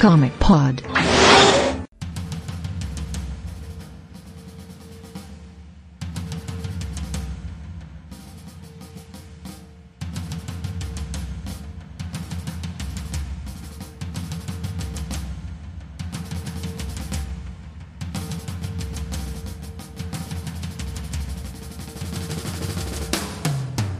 Comic Pod.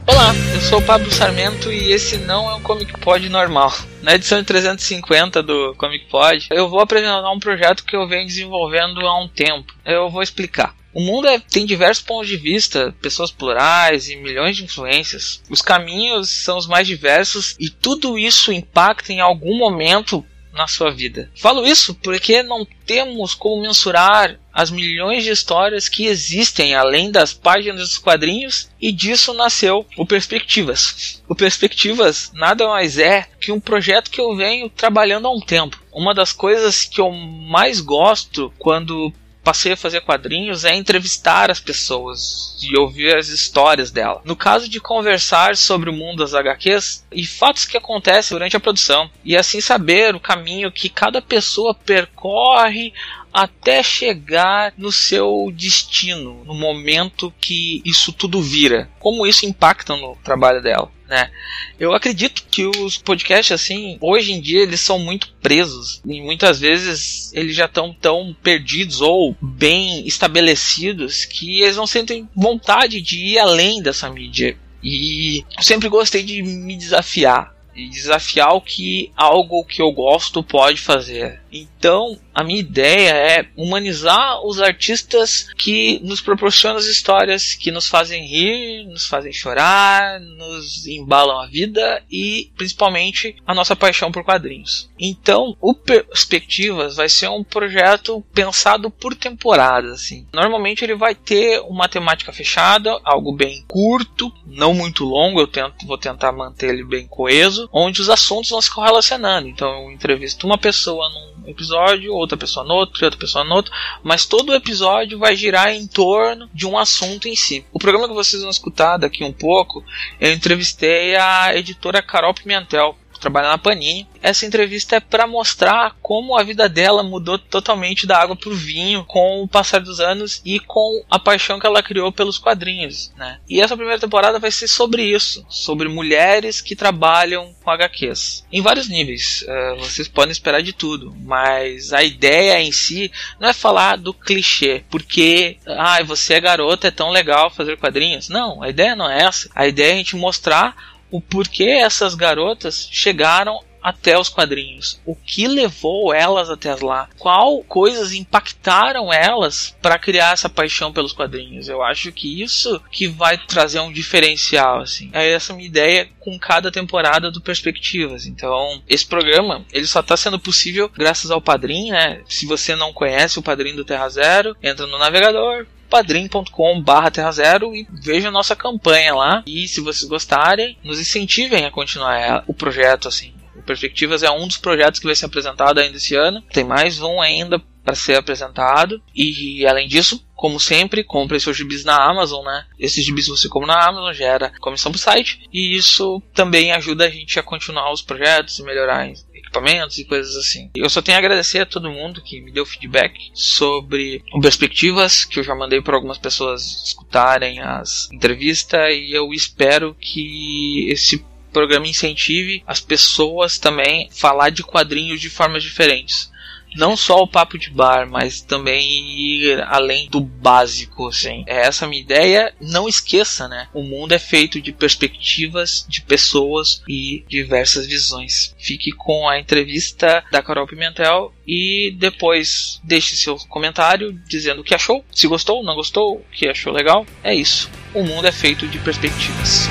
Olá, eu sou o Pablo Sarmento e esse não é um Comic Pod normal. Na edição 350 do Comic Pod, eu vou apresentar um projeto que eu venho desenvolvendo há um tempo. Eu vou explicar. O mundo é, tem diversos pontos de vista, pessoas plurais e milhões de influências. Os caminhos são os mais diversos e tudo isso impacta em algum momento na sua vida. Falo isso porque não temos como mensurar as milhões de histórias que existem além das páginas dos quadrinhos e disso nasceu o Perspectivas. O Perspectivas nada mais é que um projeto que eu venho trabalhando há um tempo. Uma das coisas que eu mais gosto quando passei a fazer quadrinhos é entrevistar as pessoas e ouvir as histórias dela. No caso de conversar sobre o mundo das HQs e fatos que acontecem durante a produção, e assim saber o caminho que cada pessoa percorre até chegar no seu destino, no momento que isso tudo vira. Como isso impacta no trabalho dela. Né? Eu acredito que os podcasts assim, hoje em dia eles são muito presos e muitas vezes eles já estão tão perdidos ou bem estabelecidos que eles não sentem vontade de ir além dessa mídia. E eu sempre gostei de me desafiar e desafiar o que algo que eu gosto pode fazer. Então, a minha ideia é humanizar os artistas que nos proporcionam as histórias que nos fazem rir, nos fazem chorar, nos embalam a vida e principalmente a nossa paixão por quadrinhos. Então, o Perspectivas vai ser um projeto pensado por temporada, assim. Normalmente ele vai ter uma temática fechada, algo bem curto, não muito longo, eu tento, vou tentar manter ele bem coeso, onde os assuntos vão se correlacionando. Então, eu entrevisto uma pessoa num episódio, outra pessoa no outro, outra pessoa no outro, mas todo episódio vai girar em torno de um assunto em si. O programa que vocês vão escutar daqui um pouco, eu entrevistei a editora Carol Pimentel, trabalha na Panini. Essa entrevista é para mostrar como a vida dela mudou totalmente da água para o vinho com o passar dos anos e com a paixão que ela criou pelos quadrinhos, né? E essa primeira temporada vai ser sobre isso, sobre mulheres que trabalham com HQs, em vários níveis. Uh, vocês podem esperar de tudo, mas a ideia em si não é falar do clichê, porque ah, você é garota, é tão legal fazer quadrinhos. Não, a ideia não é essa. A ideia é a gente mostrar o porquê essas garotas chegaram até os quadrinhos, o que levou elas até lá, qual coisas impactaram elas para criar essa paixão pelos quadrinhos. Eu acho que isso que vai trazer um diferencial assim. É essa minha ideia com cada temporada do Perspectivas. Então, esse programa, ele só está sendo possível graças ao Padrim, né? Se você não conhece o Padrim do Terra Zero, entra no navegador, padrim.com barra Terra Zero e veja a nossa campanha lá. E se vocês gostarem, nos incentivem a continuar o projeto assim. O Perspectivas é um dos projetos que vai ser apresentado ainda esse ano. Tem mais um ainda para ser apresentado. E além disso, como sempre, compre seus gibis na Amazon, né? Esses gibis você compra na Amazon, gera comissão pro site. E isso também ajuda a gente a continuar os projetos e melhorar equipamentos e coisas assim. Eu só tenho a agradecer a todo mundo que me deu feedback sobre perspectivas que eu já mandei para algumas pessoas escutarem as entrevistas e eu espero que esse programa incentive as pessoas também a falar de quadrinhos de formas diferentes não só o papo de bar, mas também ir além do básico, assim. É essa a minha ideia. Não esqueça, né? O mundo é feito de perspectivas, de pessoas e diversas visões. Fique com a entrevista da Carol Pimentel e depois deixe seu comentário dizendo o que achou, se gostou, não gostou, o que achou legal. É isso. O mundo é feito de perspectivas.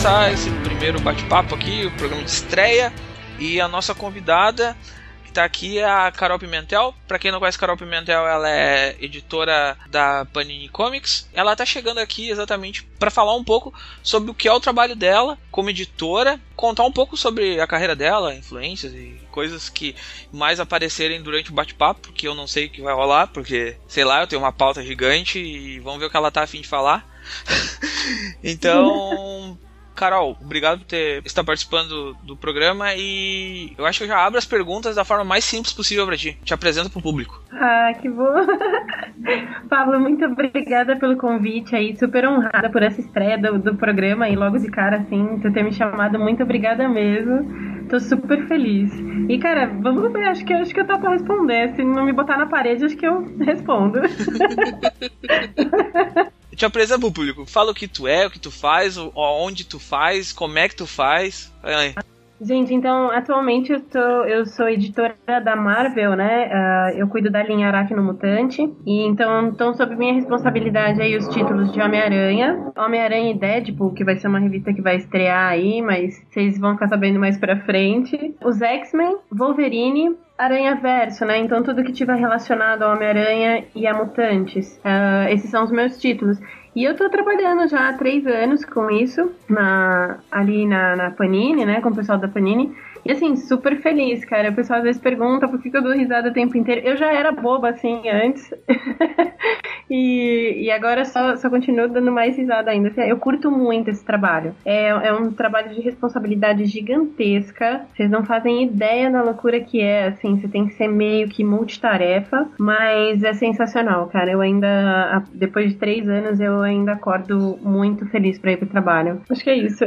Começar esse primeiro bate-papo aqui, o programa de estreia. E a nossa convidada que tá aqui é a Carol Pimentel. Para quem não conhece Carol Pimentel, ela é editora da Panini Comics. Ela tá chegando aqui exatamente para falar um pouco sobre o que é o trabalho dela como editora, contar um pouco sobre a carreira dela, influências e coisas que mais aparecerem durante o bate-papo, que eu não sei o que vai rolar, porque sei lá, eu tenho uma pauta gigante e vamos ver o que ela tá afim de falar. então, Carol, obrigado por ter, estar participando do programa e eu acho que eu já abro as perguntas da forma mais simples possível para ti. Te apresento pro público. Ah, que bom. Pablo, muito obrigada pelo convite aí, super honrada por essa estreia do, do programa e logo de cara, assim, tu ter me chamado, muito obrigada mesmo. Tô super feliz. E, cara, vamos ver, acho que, acho que eu pra responder. Se não me botar na parede, acho que eu respondo. te apresenta pro público. Fala o que tu é, o que tu faz, onde tu faz, como é que tu faz. Aí. Gente, então, atualmente eu, tô, eu sou editora da Marvel, né? Uh, eu cuido da linha Aracno Mutante. E então, estão sob minha responsabilidade aí os títulos de Homem-Aranha. Homem-Aranha e Deadpool, que vai ser uma revista que vai estrear aí, mas vocês vão ficar sabendo mais pra frente. Os X-Men, Wolverine, Aranha Verso, né? Então tudo que tiver relacionado ao Homem-Aranha e a Mutantes. Uh, esses são os meus títulos. E eu tô trabalhando já há três anos com isso, na, ali na, na Panini, né? Com o pessoal da Panini. E assim, super feliz, cara. O pessoal às vezes pergunta por que, eu dou risada o tempo inteiro. Eu já era boba assim antes. e, e agora só, só continuo dando mais risada ainda. Assim, eu curto muito esse trabalho. É, é um trabalho de responsabilidade gigantesca. Vocês não fazem ideia da loucura que é, assim. Você tem que ser meio que multitarefa. Mas é sensacional, cara. Eu ainda, depois de três anos, eu ainda acordo muito feliz pra ir pro trabalho. Acho que é isso.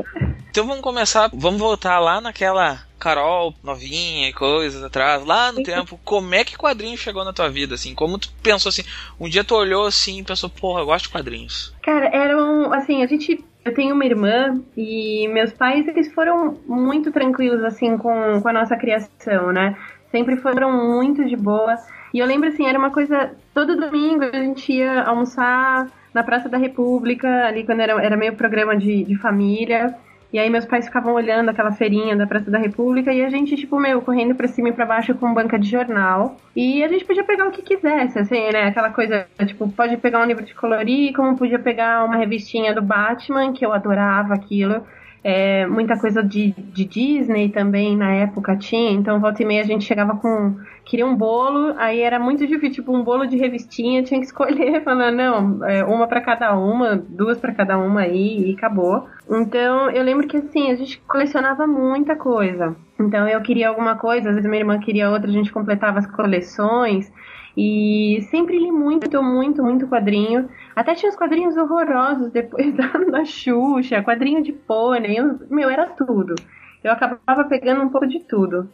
Então vamos começar, vamos voltar lá naquela Carol novinha e coisas atrás, lá no tempo, como é que quadrinho chegou na tua vida, assim? Como tu pensou assim? Um dia tu olhou assim e pensou, porra, eu gosto de quadrinhos. Cara, eram, assim, a gente eu tenho uma irmã e meus pais, eles foram muito tranquilos, assim, com, com a nossa criação, né? Sempre foram muito de boa. E eu lembro, assim, era uma coisa... Todo domingo a gente ia almoçar na Praça da República, ali quando era, era meio programa de, de família. E aí meus pais ficavam olhando aquela feirinha da Praça da República e a gente, tipo, meu, correndo pra cima e pra baixo com banca de jornal. E a gente podia pegar o que quisesse, assim, né? Aquela coisa, tipo, pode pegar um livro de colorir, como podia pegar uma revistinha do Batman, que eu adorava aquilo. É, muita coisa de, de Disney também na época tinha, então volta e meia a gente chegava com. Queria um bolo, aí era muito difícil, tipo, um bolo de revistinha, tinha que escolher, falando, não, é, uma para cada uma, duas para cada uma aí, e acabou. Então eu lembro que assim, a gente colecionava muita coisa. Então eu queria alguma coisa, às vezes minha irmã queria outra, a gente completava as coleções. E sempre li muito, muito, muito quadrinho. Até tinha os quadrinhos horrorosos depois da, da Xuxa, quadrinho de pônei, meu, era tudo. Eu acabava pegando um pouco de tudo.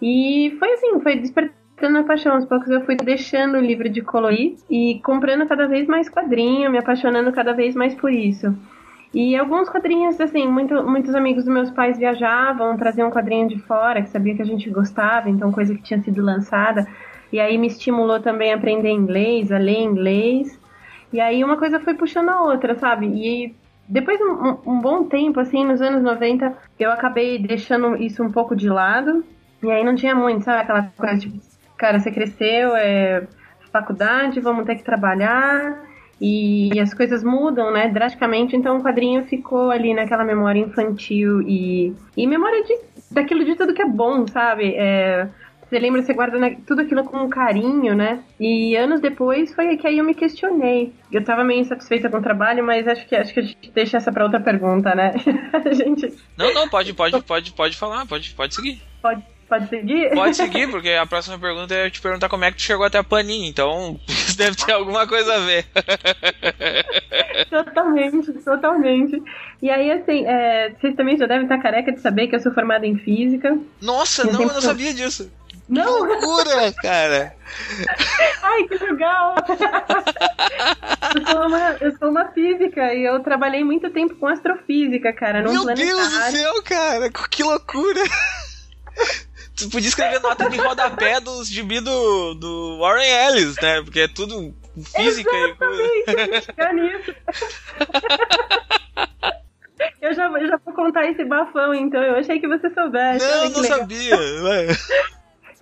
E foi assim, foi despertando a paixão. Aos poucos eu fui deixando o livro de colorir e comprando cada vez mais quadrinho, me apaixonando cada vez mais por isso. E alguns quadrinhos, assim, muito, muitos amigos dos meus pais viajavam, traziam um quadrinho de fora, que sabia que a gente gostava, então coisa que tinha sido lançada. E aí me estimulou também a aprender inglês, a ler inglês. E aí uma coisa foi puxando a outra, sabe? E depois de um, um, bom tempo, assim, nos anos 90, eu acabei deixando isso um pouco de lado. E aí não tinha muito, sabe? Aquela coisa tipo, cara, você cresceu, é faculdade, vamos ter que trabalhar. E, e as coisas mudam, né, drasticamente. Então o quadrinho ficou ali naquela memória infantil e, e memória de, daquilo de tudo que é bom, sabe? É, você lembra, você guarda tudo aquilo com carinho, né? E anos depois foi que aí eu me questionei. Eu tava meio insatisfeita com o trabalho, mas acho que acho que a gente deixa essa pra outra pergunta, né? a gente... Não, não, pode, pode, pode, pode falar, pode, pode seguir. Pode. Pode seguir? Pode seguir, porque a próxima pergunta é te perguntar como é que tu chegou até a Panini, então isso deve ter alguma coisa a ver. totalmente, totalmente. E aí, assim, é, vocês também já devem estar careca de saber que eu sou formada em física. Nossa, não, eu não sabia disso. Não! Que loucura, cara! Ai, que legal! eu, sou uma, eu sou uma física e eu trabalhei muito tempo com astrofísica, cara. Meu Deus do céu, cara! Que loucura! tu podia escrever nota de rodapé dos gibi do, do Warren Ellis, né? Porque é tudo física Exatamente, e nisso. Eu já, eu já vou contar esse bafão, então. Eu achei que você soubesse. Não, não legal. sabia.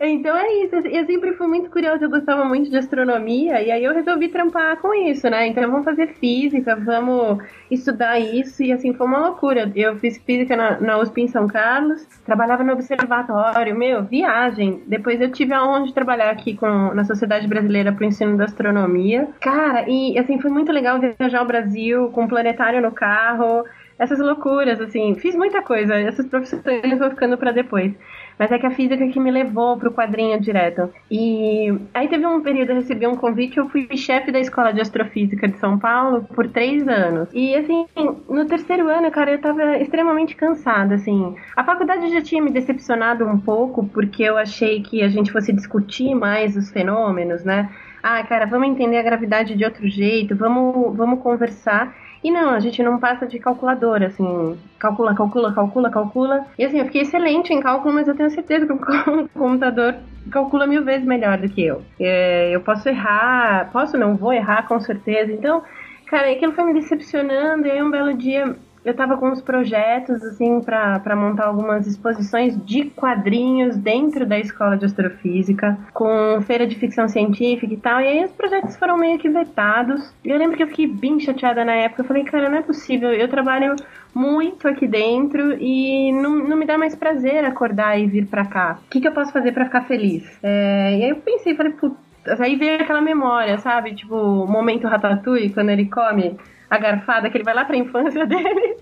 Então é isso. Eu sempre fui muito curiosa, eu gostava muito de astronomia, e aí eu resolvi trampar com isso, né? Então vamos fazer física, vamos estudar isso, e assim foi uma loucura. Eu fiz física na, na USP em São Carlos, trabalhava no observatório, meu, viagem. Depois eu tive a honra de trabalhar aqui com, na Sociedade Brasileira para o Ensino da Astronomia. Cara, e assim foi muito legal viajar ao Brasil com um planetário no carro essas loucuras, assim. Fiz muita coisa, essas profissões vão ficando para depois. Mas é que a física que me levou pro quadrinho direto. E aí teve um período, eu recebi um convite, eu fui chefe da Escola de Astrofísica de São Paulo por três anos. E assim, no terceiro ano, cara, eu tava extremamente cansada, assim. A faculdade já tinha me decepcionado um pouco, porque eu achei que a gente fosse discutir mais os fenômenos, né? Ah, cara, vamos entender a gravidade de outro jeito, vamos, vamos conversar. E não, a gente não passa de calculadora, assim, calcula, calcula, calcula, calcula. E assim, eu fiquei excelente em cálculo, mas eu tenho certeza que o computador calcula mil vezes melhor do que eu. É, eu posso errar, posso não, vou errar com certeza. Então, cara, aquilo foi me decepcionando, e aí um belo dia eu tava com uns projetos, assim, para montar algumas exposições de quadrinhos dentro da escola de astrofísica, com feira de ficção científica e tal, e aí os projetos foram meio que vetados. E eu lembro que eu fiquei bem chateada na época, eu falei, cara, não é possível, eu trabalho muito aqui dentro e não, não me dá mais prazer acordar e vir para cá. O que, que eu posso fazer para ficar feliz? É, e aí eu pensei, falei, putz, aí veio aquela memória, sabe? Tipo, o momento Ratatouille, quando ele come a garfada, que ele vai lá pra infância dele.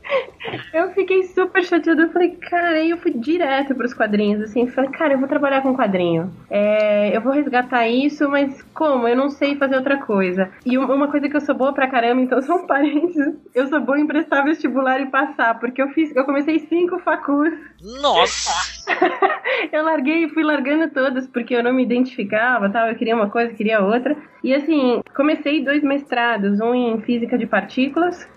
Eu fiquei super chateada. Eu falei, cara, aí eu fui direto pros quadrinhos, assim. Falei, cara, eu vou trabalhar com quadrinho. É, eu vou resgatar isso, mas como? Eu não sei fazer outra coisa. E uma coisa que eu sou boa pra caramba, então são parênteses. Eu sou boa em prestar vestibular e passar, porque eu fiz, eu comecei cinco facus. Nossa! eu larguei e fui largando todas, porque eu não me identificava, tal. Eu queria uma coisa, queria outra. E assim, comecei dois mestrados, um em física de partículas,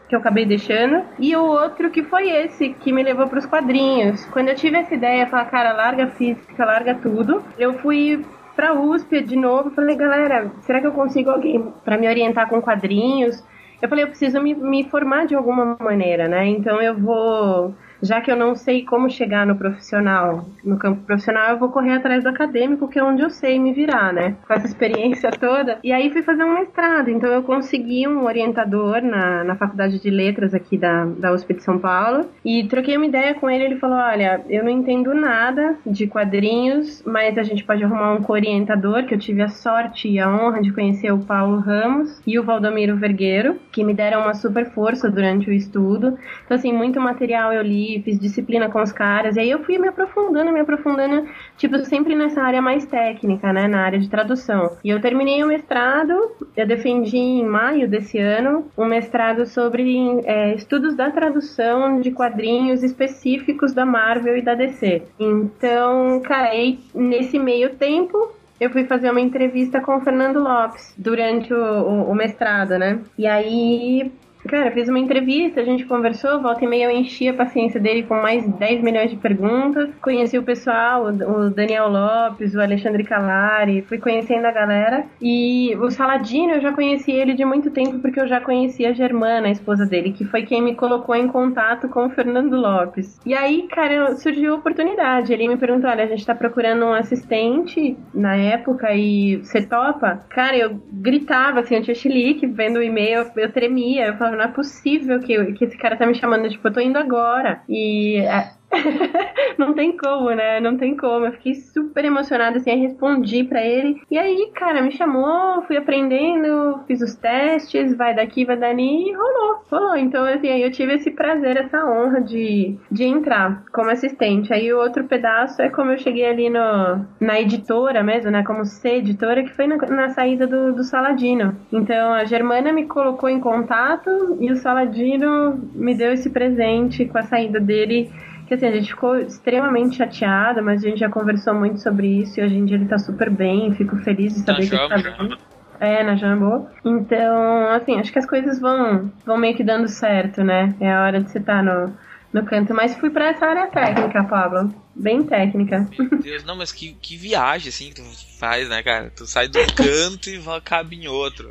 que eu acabei deixando, e o outro que foi esse, que me levou para os quadrinhos. Quando eu tive essa ideia, falar, cara, larga física, larga tudo, eu fui pra USP de novo, falei, galera, será que eu consigo alguém para me orientar com quadrinhos? Eu falei, eu preciso me, me formar de alguma maneira, né? Então eu vou já que eu não sei como chegar no profissional, no campo profissional, eu vou correr atrás do acadêmico, que é onde eu sei me virar, né? Com essa experiência toda. E aí fui fazer um mestrado, então eu consegui um orientador na, na faculdade de letras aqui da, da USP de São Paulo e troquei uma ideia com ele. Ele falou: Olha, eu não entendo nada de quadrinhos, mas a gente pode arrumar um co-orientador, que eu tive a sorte e a honra de conhecer o Paulo Ramos e o Valdomiro Vergueiro, que me deram uma super força durante o estudo. Então, assim, muito material eu li fiz disciplina com os caras, e aí eu fui me aprofundando, me aprofundando, tipo, sempre nessa área mais técnica, né, na área de tradução. E eu terminei o mestrado, eu defendi em maio desse ano, um mestrado sobre é, estudos da tradução de quadrinhos específicos da Marvel e da DC. Então, cara, nesse meio tempo, eu fui fazer uma entrevista com o Fernando Lopes durante o, o, o mestrado, né? E aí Cara, fiz uma entrevista, a gente conversou, volta e meia eu enchi a paciência dele com mais 10 milhões de perguntas. Conheci o pessoal, o Daniel Lopes, o Alexandre Calari, fui conhecendo a galera. E o Saladino, eu já conheci ele de muito tempo porque eu já conhecia a Germana, a esposa dele, que foi quem me colocou em contato com o Fernando Lopes. E aí, cara, surgiu a oportunidade. Ele me perguntou: olha, a gente tá procurando um assistente na época e você topa? Cara, eu gritava assim, eu tinha chilique, vendo o e-mail, eu tremia, eu falava, não é possível que, que esse cara tá me chamando, tipo, eu tô indo agora. E é, não tem como, né? Não tem como. Eu fiquei super emocionada, assim, aí respondi para ele. E aí, cara, me chamou, fui aprendendo, fiz os testes, vai daqui, vai dali, e rolou, rolou. Então, assim, aí eu tive esse prazer, essa honra de, de entrar como assistente. Aí o outro pedaço é como eu cheguei ali no, na editora mesmo, né? Como ser editora, que foi na, na saída do, do Saladino. Então, a Germana me colocou em contato e o Saladino me deu esse presente com a saída dele que assim, a gente ficou extremamente chateada, mas a gente já conversou muito sobre isso e hoje em dia ele tá super bem, fico feliz de saber na que ele tá bem. É, na Jambô. Então, assim, acho que as coisas vão, vão meio que dando certo, né? É a hora de você estar tá no, no canto. Mas fui pra essa área técnica, Pablo. Bem técnica. Meu Deus, não, mas que, que viagem, assim, que tu faz, né, cara? Tu sai do canto e cabe em outro.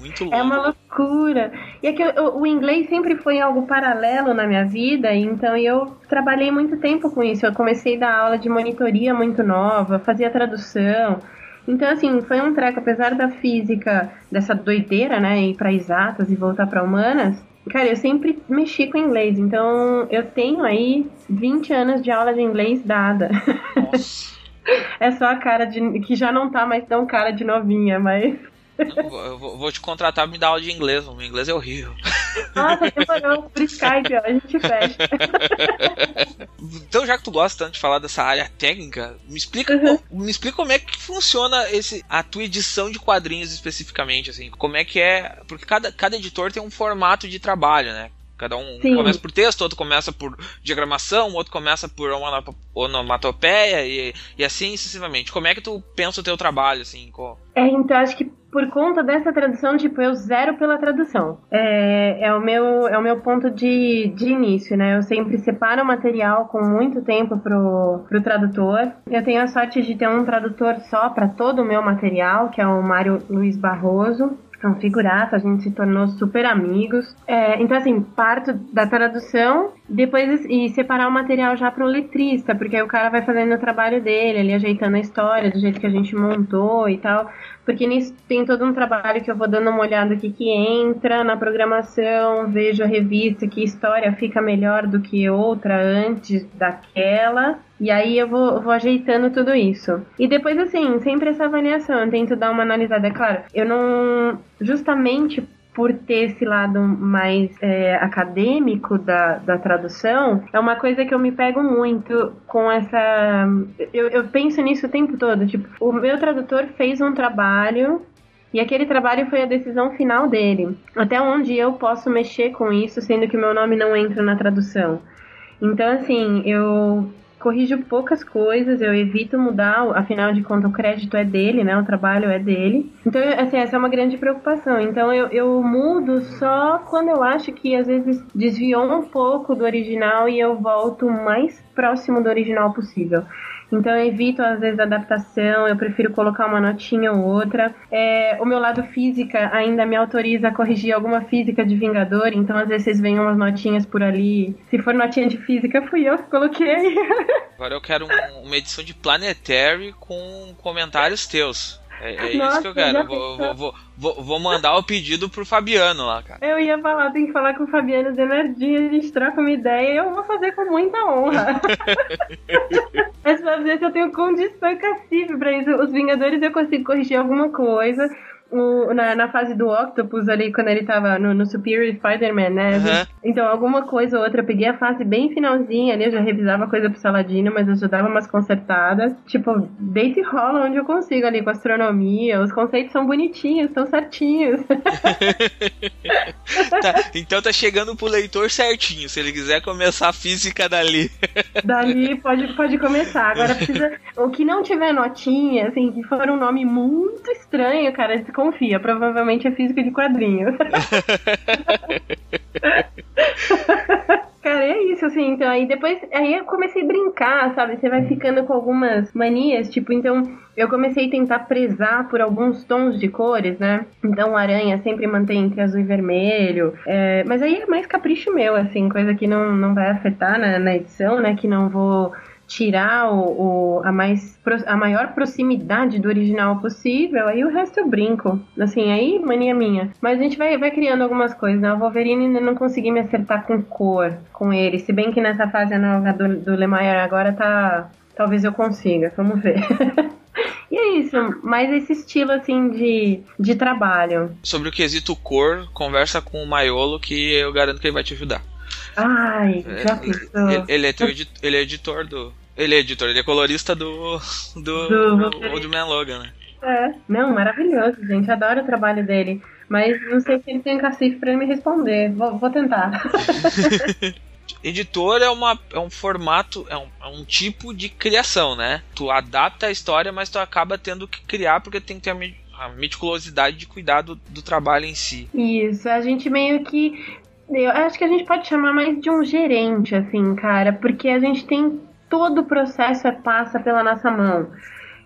É Muito louco. É uma loucura. E é que eu, o inglês sempre foi algo paralelo na minha vida, então eu trabalhei muito tempo com isso. Eu comecei a dar aula de monitoria muito nova, fazia tradução. Então, assim, foi um treco, apesar da física, dessa doideira, né, ir para exatas e voltar para humanas, cara, eu sempre mexi com inglês. Então, eu tenho aí 20 anos de aula de inglês dada. Nossa. é só a cara de. que já não tá mais tão cara de novinha, mas. Eu vou, vou, te contratar pra me dar aula de inglês. O meu inglês é horrível. Nossa, demorou por Skype, ó, a gente fecha. então, já que tu gosta tanto de falar dessa área técnica, me explica, uhum. me explica como é que funciona esse, a tua edição de quadrinhos especificamente, assim. Como é que é. Porque cada, cada editor tem um formato de trabalho, né? Cada um Sim. começa por texto, outro começa por diagramação, outro começa por onomatopeia e, e assim sucessivamente. Como é que tu pensa o teu trabalho, assim? É, então acho que por conta dessa tradução, tipo, eu zero pela tradução. É, é, o, meu, é o meu ponto de, de início, né? Eu sempre separo o material com muito tempo pro, pro tradutor. Eu tenho a sorte de ter um tradutor só para todo o meu material, que é o Mário Luiz Barroso um figuraça, a gente se tornou super amigos. É, então, assim, parto da tradução, depois e separar o material já para o letrista, porque aí o cara vai fazendo o trabalho dele, ele ajeitando a história do jeito que a gente montou e tal. Porque nisso tem todo um trabalho que eu vou dando uma olhada aqui que entra na programação, vejo a revista, que história fica melhor do que outra antes daquela. E aí eu vou, vou ajeitando tudo isso. E depois, assim, sempre essa avaliação, eu tento dar uma analisada. É claro, eu não. Justamente por ter esse lado mais é, acadêmico da, da tradução, é uma coisa que eu me pego muito com essa. Eu, eu penso nisso o tempo todo. Tipo, o meu tradutor fez um trabalho e aquele trabalho foi a decisão final dele. Até onde eu posso mexer com isso, sendo que o meu nome não entra na tradução. Então, assim, eu corrijo poucas coisas, eu evito mudar, afinal de contas o crédito é dele, né? O trabalho é dele. Então, assim, essa é uma grande preocupação. Então eu, eu mudo só quando eu acho que às vezes desviou um pouco do original e eu volto mais próximo do original possível. Então eu evito às vezes a adaptação, eu prefiro colocar uma notinha ou outra. É, o meu lado física ainda me autoriza a corrigir alguma física de Vingador, então às vezes vocês veem umas notinhas por ali. Se for notinha de física, fui eu que coloquei. Agora eu quero um, uma edição de Planetary com comentários teus. É, é Nossa, isso que eu quero. Vou, vou, vou, vou, mandar o pedido pro Fabiano lá, cara. Eu ia falar, tem que falar com o Fabiano Denardinho, a gente troca uma ideia e eu vou fazer com muita honra. Mas pra ver se eu tenho condição cacife pra isso. Os Vingadores eu consigo corrigir alguma coisa o, na, na fase do Octopus ali, quando ele tava no, no Superior Spider-Man, né? Uhum. Então, alguma coisa ou outra, eu peguei a fase bem finalzinha ali, eu já revisava coisa pro Saladino, mas eu já dava umas consertadas. Tipo, deita e rola onde eu consigo ali com astronomia. Os conceitos são bonitinhos, estão certinhos. tá, então tá chegando pro leitor certinho, se ele quiser começar a física dali. dali pode, pode começar. Agora precisa. O que não tiver notinha, assim, que for um nome muito estranho, cara, confia, provavelmente é física de quadrinhos. Cara, é isso, assim, então aí depois, aí eu comecei a brincar, sabe, você vai ficando com algumas manias, tipo, então eu comecei a tentar prezar por alguns tons de cores, né, então o aranha sempre mantém entre azul e vermelho, é, mas aí é mais capricho meu, assim, coisa que não, não vai afetar na, na edição, né, que não vou tirar o, o, a, mais, a maior proximidade do original possível, aí o resto eu brinco. Assim, aí mania minha. Mas a gente vai, vai criando algumas coisas, né? O Wolverine ainda não consegui me acertar com cor com ele. Se bem que nessa fase nova do, do Lemaier agora tá. Talvez eu consiga, vamos ver. E é isso, mais esse estilo assim de, de trabalho. Sobre o quesito cor, conversa com o Maiolo que eu garanto que ele vai te ajudar. Ai, já pensou. Ele, ele, é, ele é editor do, ele é editor, ele é colorista do. do. do, do Old Man Logan, né? É, não, maravilhoso, gente. Adoro o trabalho dele. Mas não sei se ele tem cacife pra ele me responder. Vou, vou tentar. Editor é, uma, é um formato, é um, é um tipo de criação, né? Tu adapta a história, mas tu acaba tendo que criar porque tem que ter a, a meticulosidade de cuidar do, do trabalho em si. Isso, a gente meio que. Eu acho que a gente pode chamar mais de um gerente, assim, cara, porque a gente tem todo o processo é, passa pela nossa mão.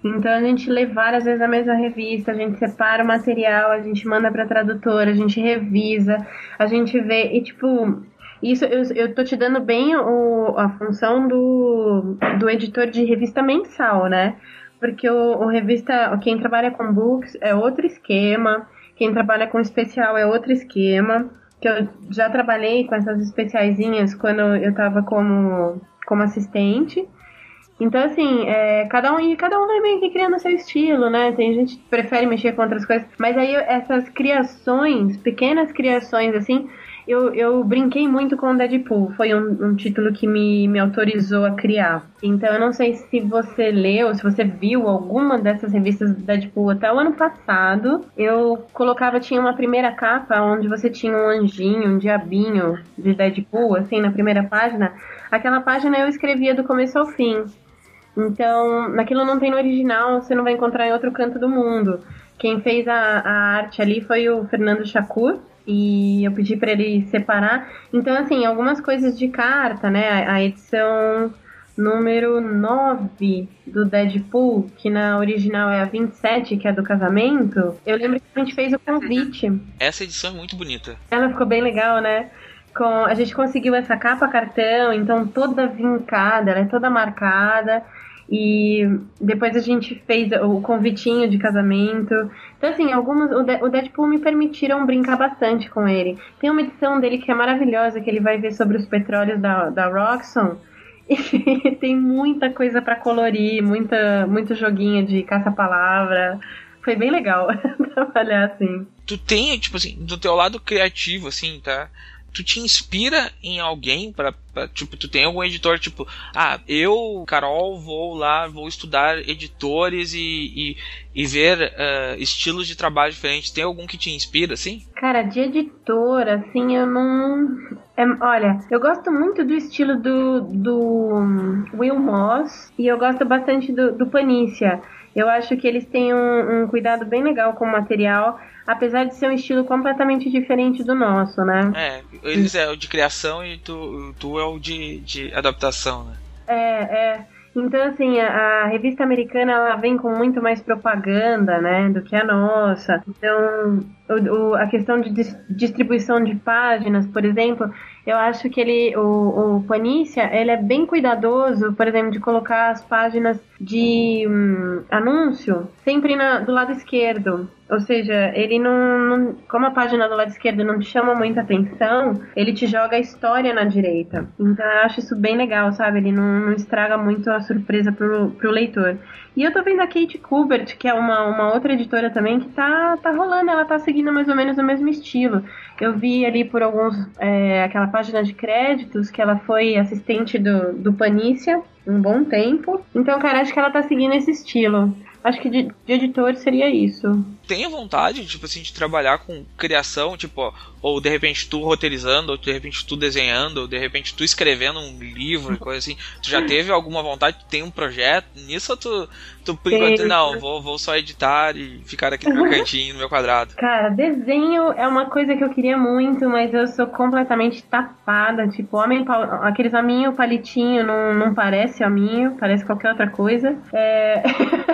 Então a gente lê várias vezes a mesma revista, a gente separa o material, a gente manda pra tradutora, a gente revisa, a gente vê e tipo. Isso eu, eu tô te dando bem o, a função do, do editor de revista mensal, né? Porque o, o revista, quem trabalha com books é outro esquema, quem trabalha com especial é outro esquema. Que eu já trabalhei com essas especiaisinhas quando eu estava como, como assistente. Então, assim, é, cada um e cada um vai meio que criando seu estilo, né? Tem gente que prefere mexer com outras coisas. Mas aí essas criações, pequenas criações, assim, eu, eu brinquei muito com o Deadpool. Foi um, um, título que me, me autorizou a criar. Então eu não sei se você leu, se você viu alguma dessas revistas do Deadpool até o ano passado. Eu colocava, tinha uma primeira capa onde você tinha um anjinho, um diabinho de Deadpool, assim, na primeira página. Aquela página eu escrevia do começo ao fim. Então, naquilo não tem no original, você não vai encontrar em outro canto do mundo. Quem fez a, a arte ali foi o Fernando Chacur, e eu pedi para ele separar. Então, assim, algumas coisas de carta, né? A, edição número 9 do Deadpool, que na original é a 27, que é do casamento, eu lembro que a gente fez o convite. Essa edição é muito bonita. Ela ficou bem legal, né? Com, a gente conseguiu essa capa cartão, então toda vincada, ela é toda marcada. E depois a gente fez o convitinho de casamento. Então, assim, algumas. O Deadpool me permitiram brincar bastante com ele. Tem uma edição dele que é maravilhosa, que ele vai ver sobre os petróleos da, da Roxxon. E tem muita coisa para colorir, muita, muito joguinho de caça-palavra. Foi bem legal trabalhar assim. Tu tem, tipo assim, do teu lado criativo, assim, tá? Tu te inspira em alguém para tipo tu tem algum editor tipo ah eu Carol vou lá vou estudar editores e, e, e ver uh, estilos de trabalho diferentes. Tem algum que te inspira assim? Cara de editor assim eu não é, olha eu gosto muito do estilo do, do Will Moss e eu gosto bastante do, do Panícia eu acho que eles têm um, um cuidado bem legal com o material apesar de ser um estilo completamente diferente do nosso, né? É, eles é o de criação e tu, tu é o de, de adaptação, né? É, é. Então, assim, a, a, revista americana ela vem com muito mais propaganda, né, do que a nossa. Então, o, o, a questão de dis, distribuição de páginas, por exemplo, eu acho que ele, o, o Panícia, ele é bem cuidadoso, por exemplo, de colocar as páginas de hum, anúncio sempre na, do lado esquerdo. Ou seja, ele não, não, Como a página do lado esquerdo não te chama muita atenção, ele te joga a história na direita. Então eu acho isso bem legal, sabe? Ele não, não estraga muito a surpresa pro, pro leitor. E eu tô vendo a Kate Kubert, que é uma, uma outra editora também, que tá, tá rolando, ela tá seguindo mais ou menos o mesmo estilo. Eu vi ali por alguns. É, aquela página de créditos que ela foi assistente do, do Panícia um bom tempo. Então, cara, acho que ela tá seguindo esse estilo. Acho que de, de editor seria isso. Tenha vontade, tipo assim, de trabalhar com criação, tipo, ou de repente tu roteirizando, ou de repente tu desenhando, ou de repente tu escrevendo um livro, coisa assim. Tu já teve alguma vontade, tu tem um projeto nisso ou tu, tu por enquanto, não, vou, vou só editar e ficar aqui no meu cantinho, no meu quadrado? Cara, desenho é uma coisa que eu queria muito, mas eu sou completamente tapada, tipo, homem, aqueles hominho palitinho não, não parece hominho, parece qualquer outra coisa. É...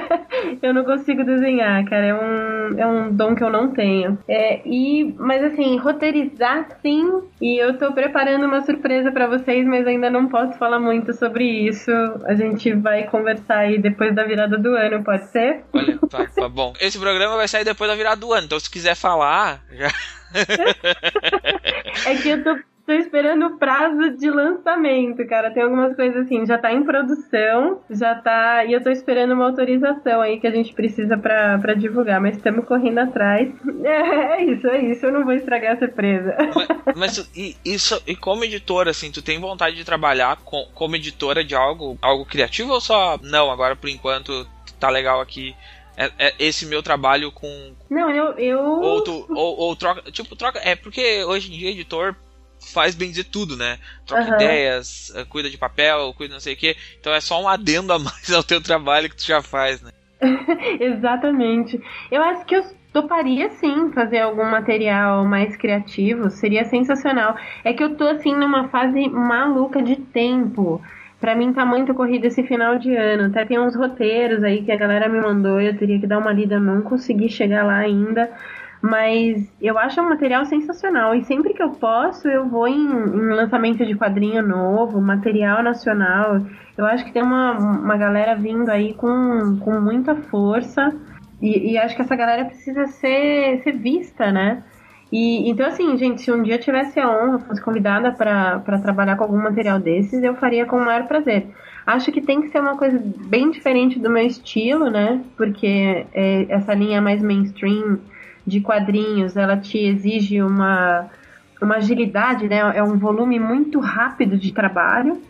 eu não consigo desenhar, cara, é um, é um dom que eu não tenho. É, e, mas assim, roteirizar sim, e eu tô preparando uma surpresa para vocês, mas ainda não posso falar muito sobre isso. A gente vai conversar aí depois da virada do ano, pode ser? Olha, tá, tá bom. Esse programa vai sair depois da virada do ano, então se quiser falar, já. é que eu tô Tô esperando o prazo de lançamento, cara. Tem algumas coisas assim, já tá em produção, já tá. E eu tô esperando uma autorização aí que a gente precisa pra, pra divulgar, mas estamos correndo atrás. É, é, isso, é isso. Eu não vou estragar a surpresa. Mas, mas e, isso, e como editora, assim, tu tem vontade de trabalhar com, como editora de algo, algo criativo ou só. Não, agora por enquanto tá legal aqui é, é, esse meu trabalho com. Não, eu. eu... Ou, tu, ou, ou, troca. Tipo, troca. É porque hoje em dia editor faz bem dizer tudo, né? Troca uhum. ideias, eh, cuida de papel, cuida não sei o quê. Então é só um adendo a mais ao teu trabalho que tu já faz, né? Exatamente. Eu acho que eu toparia sim fazer algum material mais criativo, seria sensacional. É que eu tô assim numa fase maluca de tempo. Pra mim tá muito corrido esse final de ano. Até tem uns roteiros aí que a galera me mandou, eu teria que dar uma lida, não consegui chegar lá ainda. Mas eu acho um material sensacional. E sempre que eu posso, eu vou em, em lançamento de quadrinho novo, material nacional. Eu acho que tem uma, uma galera vindo aí com, com muita força. E, e acho que essa galera precisa ser, ser vista, né? E, então, assim, gente, se um dia tivesse a honra, fosse convidada para trabalhar com algum material desses, eu faria com o maior prazer. Acho que tem que ser uma coisa bem diferente do meu estilo, né? Porque é, essa linha mais mainstream de quadrinhos, ela te exige uma, uma agilidade, né? É um volume muito rápido de trabalho.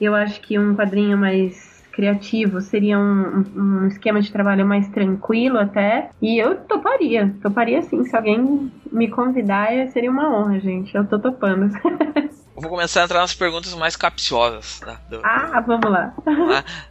Eu acho que um quadrinho mais criativo seria um, um, esquema de trabalho mais tranquilo até. E eu toparia, toparia sim. Se alguém me convidar, seria uma honra, gente. Eu tô topando. Eu vou começar a entrar nas perguntas mais capciosas. Né, do... Ah, vamos lá.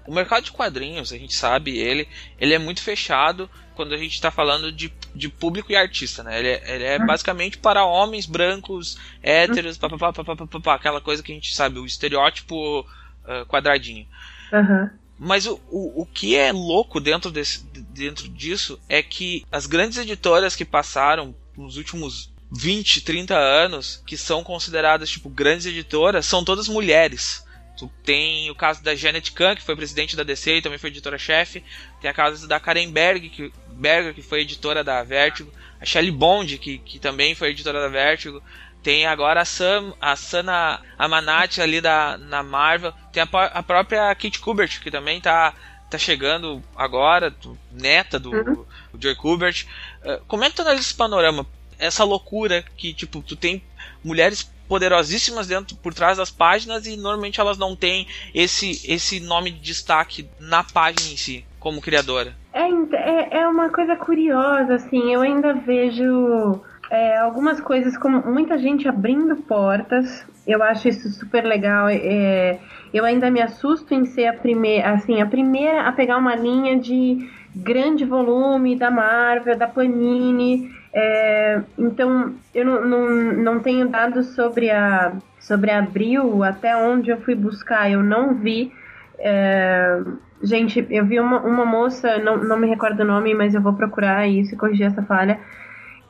O mercado de quadrinhos, a gente sabe, ele, ele é muito fechado quando a gente está falando de, de público e artista, né? Ele é, ele é uhum. basicamente para homens brancos, héteros, uhum. pá, pá, pá, pá, aquela coisa que a gente sabe, o estereótipo uh, quadradinho. Uhum. Mas o, o, o que é louco dentro, desse, dentro disso é que as grandes editoras que passaram nos últimos 20, 30 anos, que são consideradas tipo grandes editoras, são todas mulheres. Tu tem o caso da Janet Kahn, que foi presidente da DC e também foi editora-chefe. Tem a caso da Karen Berg, que, Berger, que foi editora da Vertigo. A Shelley Bond, que, que também foi editora da Vertigo. Tem agora a, Sam, a Sana Amanati ali da, na Marvel. Tem a, a própria Kate Kubert, que também tá, tá chegando agora, neta do, uhum. do Joy Kubert. Uh, como é que tu analisa esse panorama? Essa loucura que, tipo, tu tem mulheres poderosíssimas dentro por trás das páginas e normalmente elas não têm esse, esse nome de destaque na página em si, como criadora. É, é, é uma coisa curiosa, assim, eu ainda vejo é, algumas coisas como muita gente abrindo portas. Eu acho isso super legal. É, eu ainda me assusto em ser a primeira, assim, a primeira a pegar uma linha de grande volume da Marvel, da Panini. É, então, eu não, não, não tenho dados sobre a sobre abril, até onde eu fui buscar, eu não vi. É, gente, eu vi uma, uma moça, não, não me recordo o nome, mas eu vou procurar isso e corrigir essa falha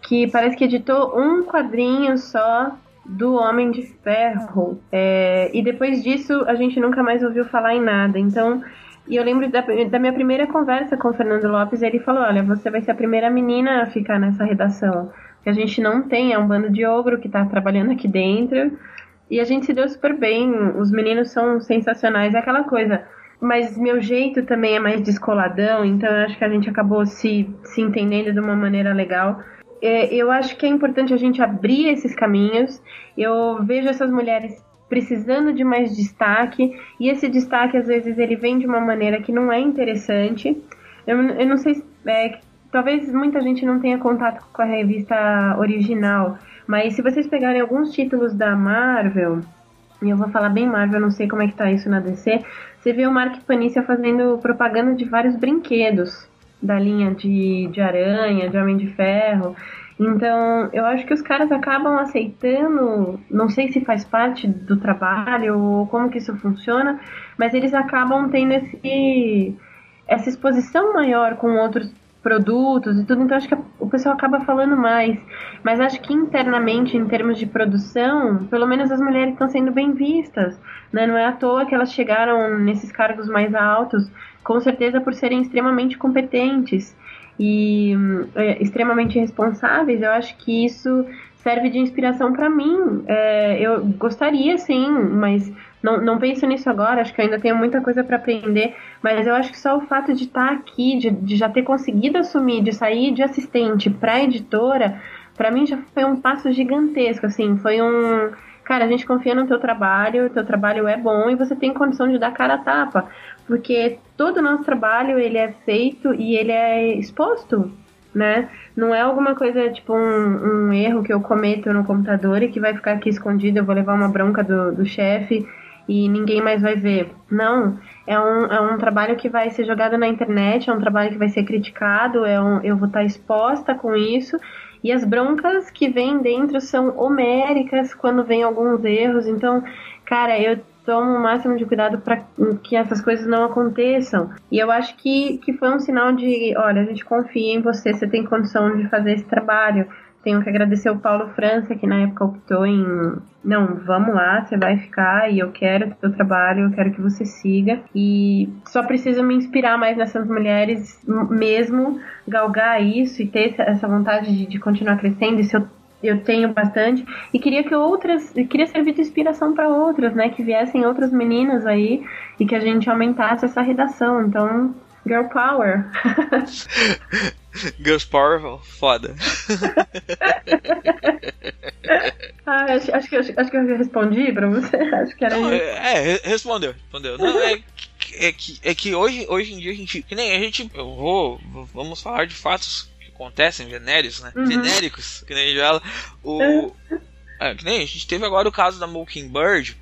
que parece que editou um quadrinho só do Homem de Ferro. É, e depois disso a gente nunca mais ouviu falar em nada. Então, e eu lembro da, da, minha primeira conversa com o Fernando Lopes, ele falou: Olha, você vai ser a primeira menina a ficar nessa redação. Que a gente não tem, é um bando de ogro que está trabalhando aqui dentro. E a gente se deu super bem, os meninos são sensacionais, é aquela coisa. Mas meu jeito também é mais descoladão, então eu acho que a gente acabou se, se entendendo de uma maneira legal é, eu acho que é importante a gente abrir esses caminhos. Eu vejo essas mulheres precisando de mais destaque e esse destaque às vezes ele vem de uma maneira que não é interessante. Eu, eu não sei, é, talvez muita gente não tenha contato com a revista original, mas se vocês pegarem alguns títulos da Marvel, e eu vou falar bem Marvel, não sei como é que tá isso na DC, você vê o Mark Panícia fazendo propaganda de vários brinquedos da linha de, de aranha, de Homem de Ferro. Então, eu acho que os caras acabam aceitando, não sei se faz parte do trabalho ou como que isso funciona, mas eles acabam tendo esse, essa exposição maior com outros produtos e tudo, então acho que o pessoal acaba falando mais. Mas acho que internamente, em termos de produção, pelo menos as mulheres estão sendo bem vistas. Né? Não é à toa que elas chegaram nesses cargos mais altos, com certeza por serem extremamente competentes e é, extremamente responsáveis. Eu acho que isso serve de inspiração para mim. É, eu gostaria sim, mas não, não penso nisso agora, acho que eu ainda tenho muita coisa para aprender, mas eu acho que só o fato de estar tá aqui, de, de já ter conseguido assumir, de sair de assistente para editora, para mim já foi um passo gigantesco, assim, foi um cara, a gente confia no teu trabalho, teu trabalho é bom e você tem condição de dar cara a tapa, porque todo o nosso trabalho ele é feito e ele é exposto, né? Não é alguma coisa tipo um, um erro que eu cometo no computador e que vai ficar aqui escondido, eu vou levar uma bronca do, do chefe e ninguém mais vai ver. Não, é um, é um trabalho que vai ser jogado na internet, é um trabalho que vai ser criticado, é um, eu vou estar exposta com isso. E as broncas que vêm dentro são homéricas quando vem alguns erros. Então, cara, eu tomo o máximo de cuidado para que essas coisas não aconteçam. E eu acho que, que foi um sinal de, olha, a gente confia em você, você tem condição de fazer esse trabalho. Tenho que agradecer o Paulo França, que na época optou em, não, vamos lá, você vai ficar e eu quero o seu trabalho, eu quero que você siga. E só preciso me inspirar mais nessas mulheres mesmo, galgar isso e ter essa vontade de, de continuar crescendo. E se eu eu tenho bastante e queria que outras, queria servir de inspiração para outras, né, que viessem outras meninas aí e que a gente aumentasse essa redação. Então, girl power. Girls Power, foda. ah, acho, acho, que, acho, acho, que eu respondi pra você. Acho que era Não, isso. É, é, respondeu, respondeu. Não, é, é, que, é que hoje, hoje em dia a gente. Que nem a gente. Eu vou. Vamos falar de fatos acontecem, genéricos, né? Uhum. Genéricos, que nem a gente fala. O, uhum. é, que nem a gente teve agora o caso da Mockingbird,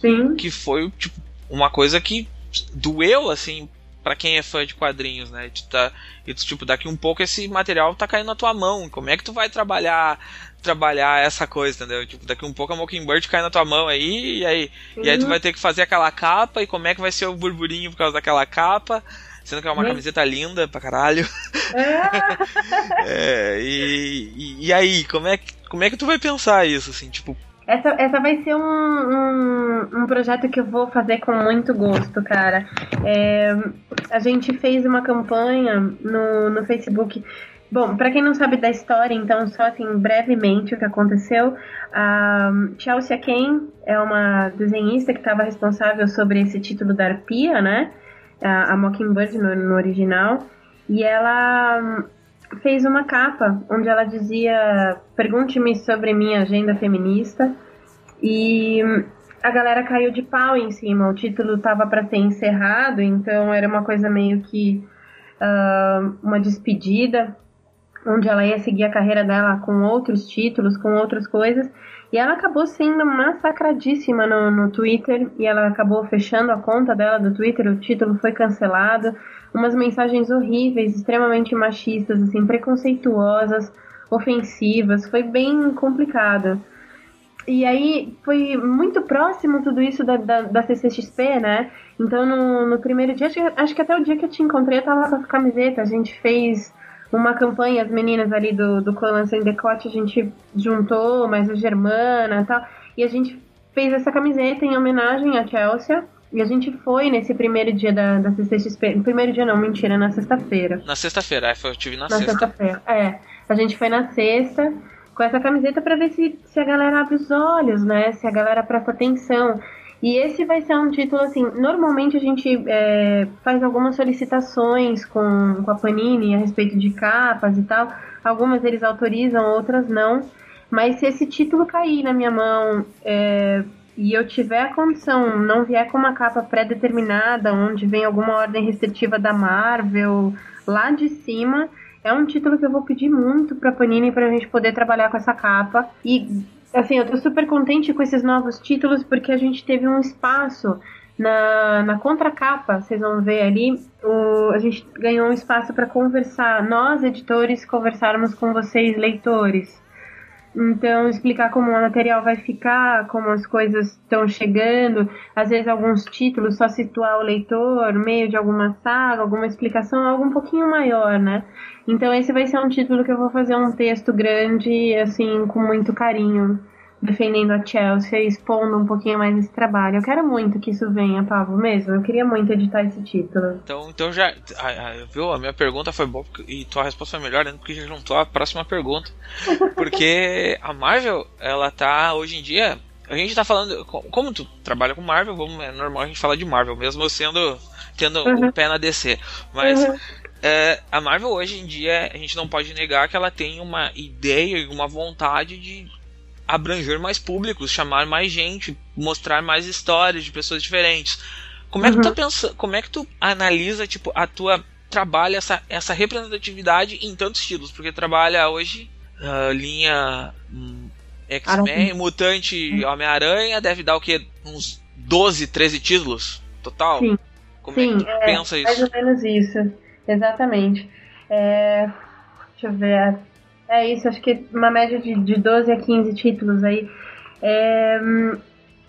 Sim. que foi, tipo, uma coisa que doeu, assim, para quem é fã de quadrinhos, né? Tá, e, tipo, daqui um pouco esse material tá caindo na tua mão. Como é que tu vai trabalhar trabalhar essa coisa, entendeu? Tipo, daqui um pouco a Mockingbird cai na tua mão aí, e aí, uhum. e aí tu uhum. vai ter que fazer aquela capa, e como é que vai ser o burburinho por causa daquela capa? Sendo que é uma camiseta linda pra caralho. É. é, e, e, e, aí, como é, que, como é que tu vai pensar isso, assim, tipo... Essa, essa vai ser um, um, um projeto que eu vou fazer com muito gosto, cara. É, a gente fez uma campanha no, no Facebook Bom, para quem não sabe da história, então, só assim, brevemente o que aconteceu. A Chelsea Kane é uma desenhista que estava responsável sobre esse título da Arpia, né? A, a Mockingbird no, no original, e ela hum, fez uma capa onde ela dizia: Pergunte-me sobre minha agenda feminista. E hum, a galera caiu de pau em cima. O título estava para ser encerrado, então era uma coisa meio que uh, uma despedida, onde ela ia seguir a carreira dela com outros títulos, com outras coisas. E ela acabou sendo massacradíssima no, no Twitter e ela acabou fechando a conta dela do Twitter, o título foi cancelado. Umas mensagens horríveis, extremamente machistas, assim, preconceituosas, ofensivas, foi bem complicado. E aí foi muito próximo tudo isso da, da, da CCXP, né? Então no, no primeiro dia, acho, acho, que até o dia que eu te encontrei eu tava com as camisetas, a gente fez uma campanha, as meninas ali do, do Clã Sem Decote, a gente juntou, mais a Germana e tal, e a gente fez essa camiseta em homenagem a Chelsea. E a gente foi nesse primeiro dia da, da CCXP. No primeiro dia não, mentira, na sexta-feira. Na sexta-feira, é, eu tive na, na sexta. sexta-feira, é. A gente foi na sexta com essa camiseta para ver se, se a galera abre os olhos, né? Se a galera presta atenção. E esse vai ser um título assim. Normalmente a gente é, faz algumas solicitações com, com a Panini a respeito de capas e tal. Algumas eles autorizam, outras não. Mas se esse título cair na minha mão é, e eu tiver a condição, não vier com uma capa pré-determinada, onde vem alguma ordem restritiva da Marvel lá de cima, é um título que eu vou pedir muito pra Panini pra gente poder trabalhar com essa capa. E assim, eu tô super contente com esses novos títulos porque a gente teve um espaço na, na contracapa, vocês vão ver ali, o, a gente ganhou um espaço para conversar, nós editores conversarmos com vocês leitores. Então, explicar como o material vai ficar, como as coisas estão chegando, às vezes alguns títulos, só situar o leitor, meio de alguma saga, alguma explicação, algo um pouquinho maior, né? Então, esse vai ser um título que eu vou fazer um texto grande, assim, com muito carinho defendendo a Chelsea e expondo um pouquinho mais esse trabalho. Eu quero muito que isso venha, Pablo, mesmo. Eu queria muito editar esse título. Então, então já. viu? A minha pergunta foi boa e tua resposta foi melhor, né? Porque já juntou a próxima pergunta. Porque a Marvel, ela tá hoje em dia. A gente tá falando. Como tu trabalha com Marvel, vamos, é normal a gente falar de Marvel, mesmo sendo. tendo o uhum. pé na DC. Mas. Uhum. É, a Marvel hoje em dia, a gente não pode negar que ela tem uma ideia e uma vontade de abranger mais públicos, chamar mais gente, mostrar mais histórias de pessoas diferentes. Como é que tu uhum. pensa, como é que tu analisa tipo a tua trabalha essa, essa representatividade em tantos estilos? Porque trabalha hoje uh, linha um, X-Men, Mutante, uhum. Homem-Aranha, deve dar o que uns 12, 13 títulos total? Sim. Como Sim, é que tu é, pensa isso? Mais ou menos isso. Exatamente. É, deixa eu ver. É isso, acho que uma média de, de 12 a 15 títulos aí. É,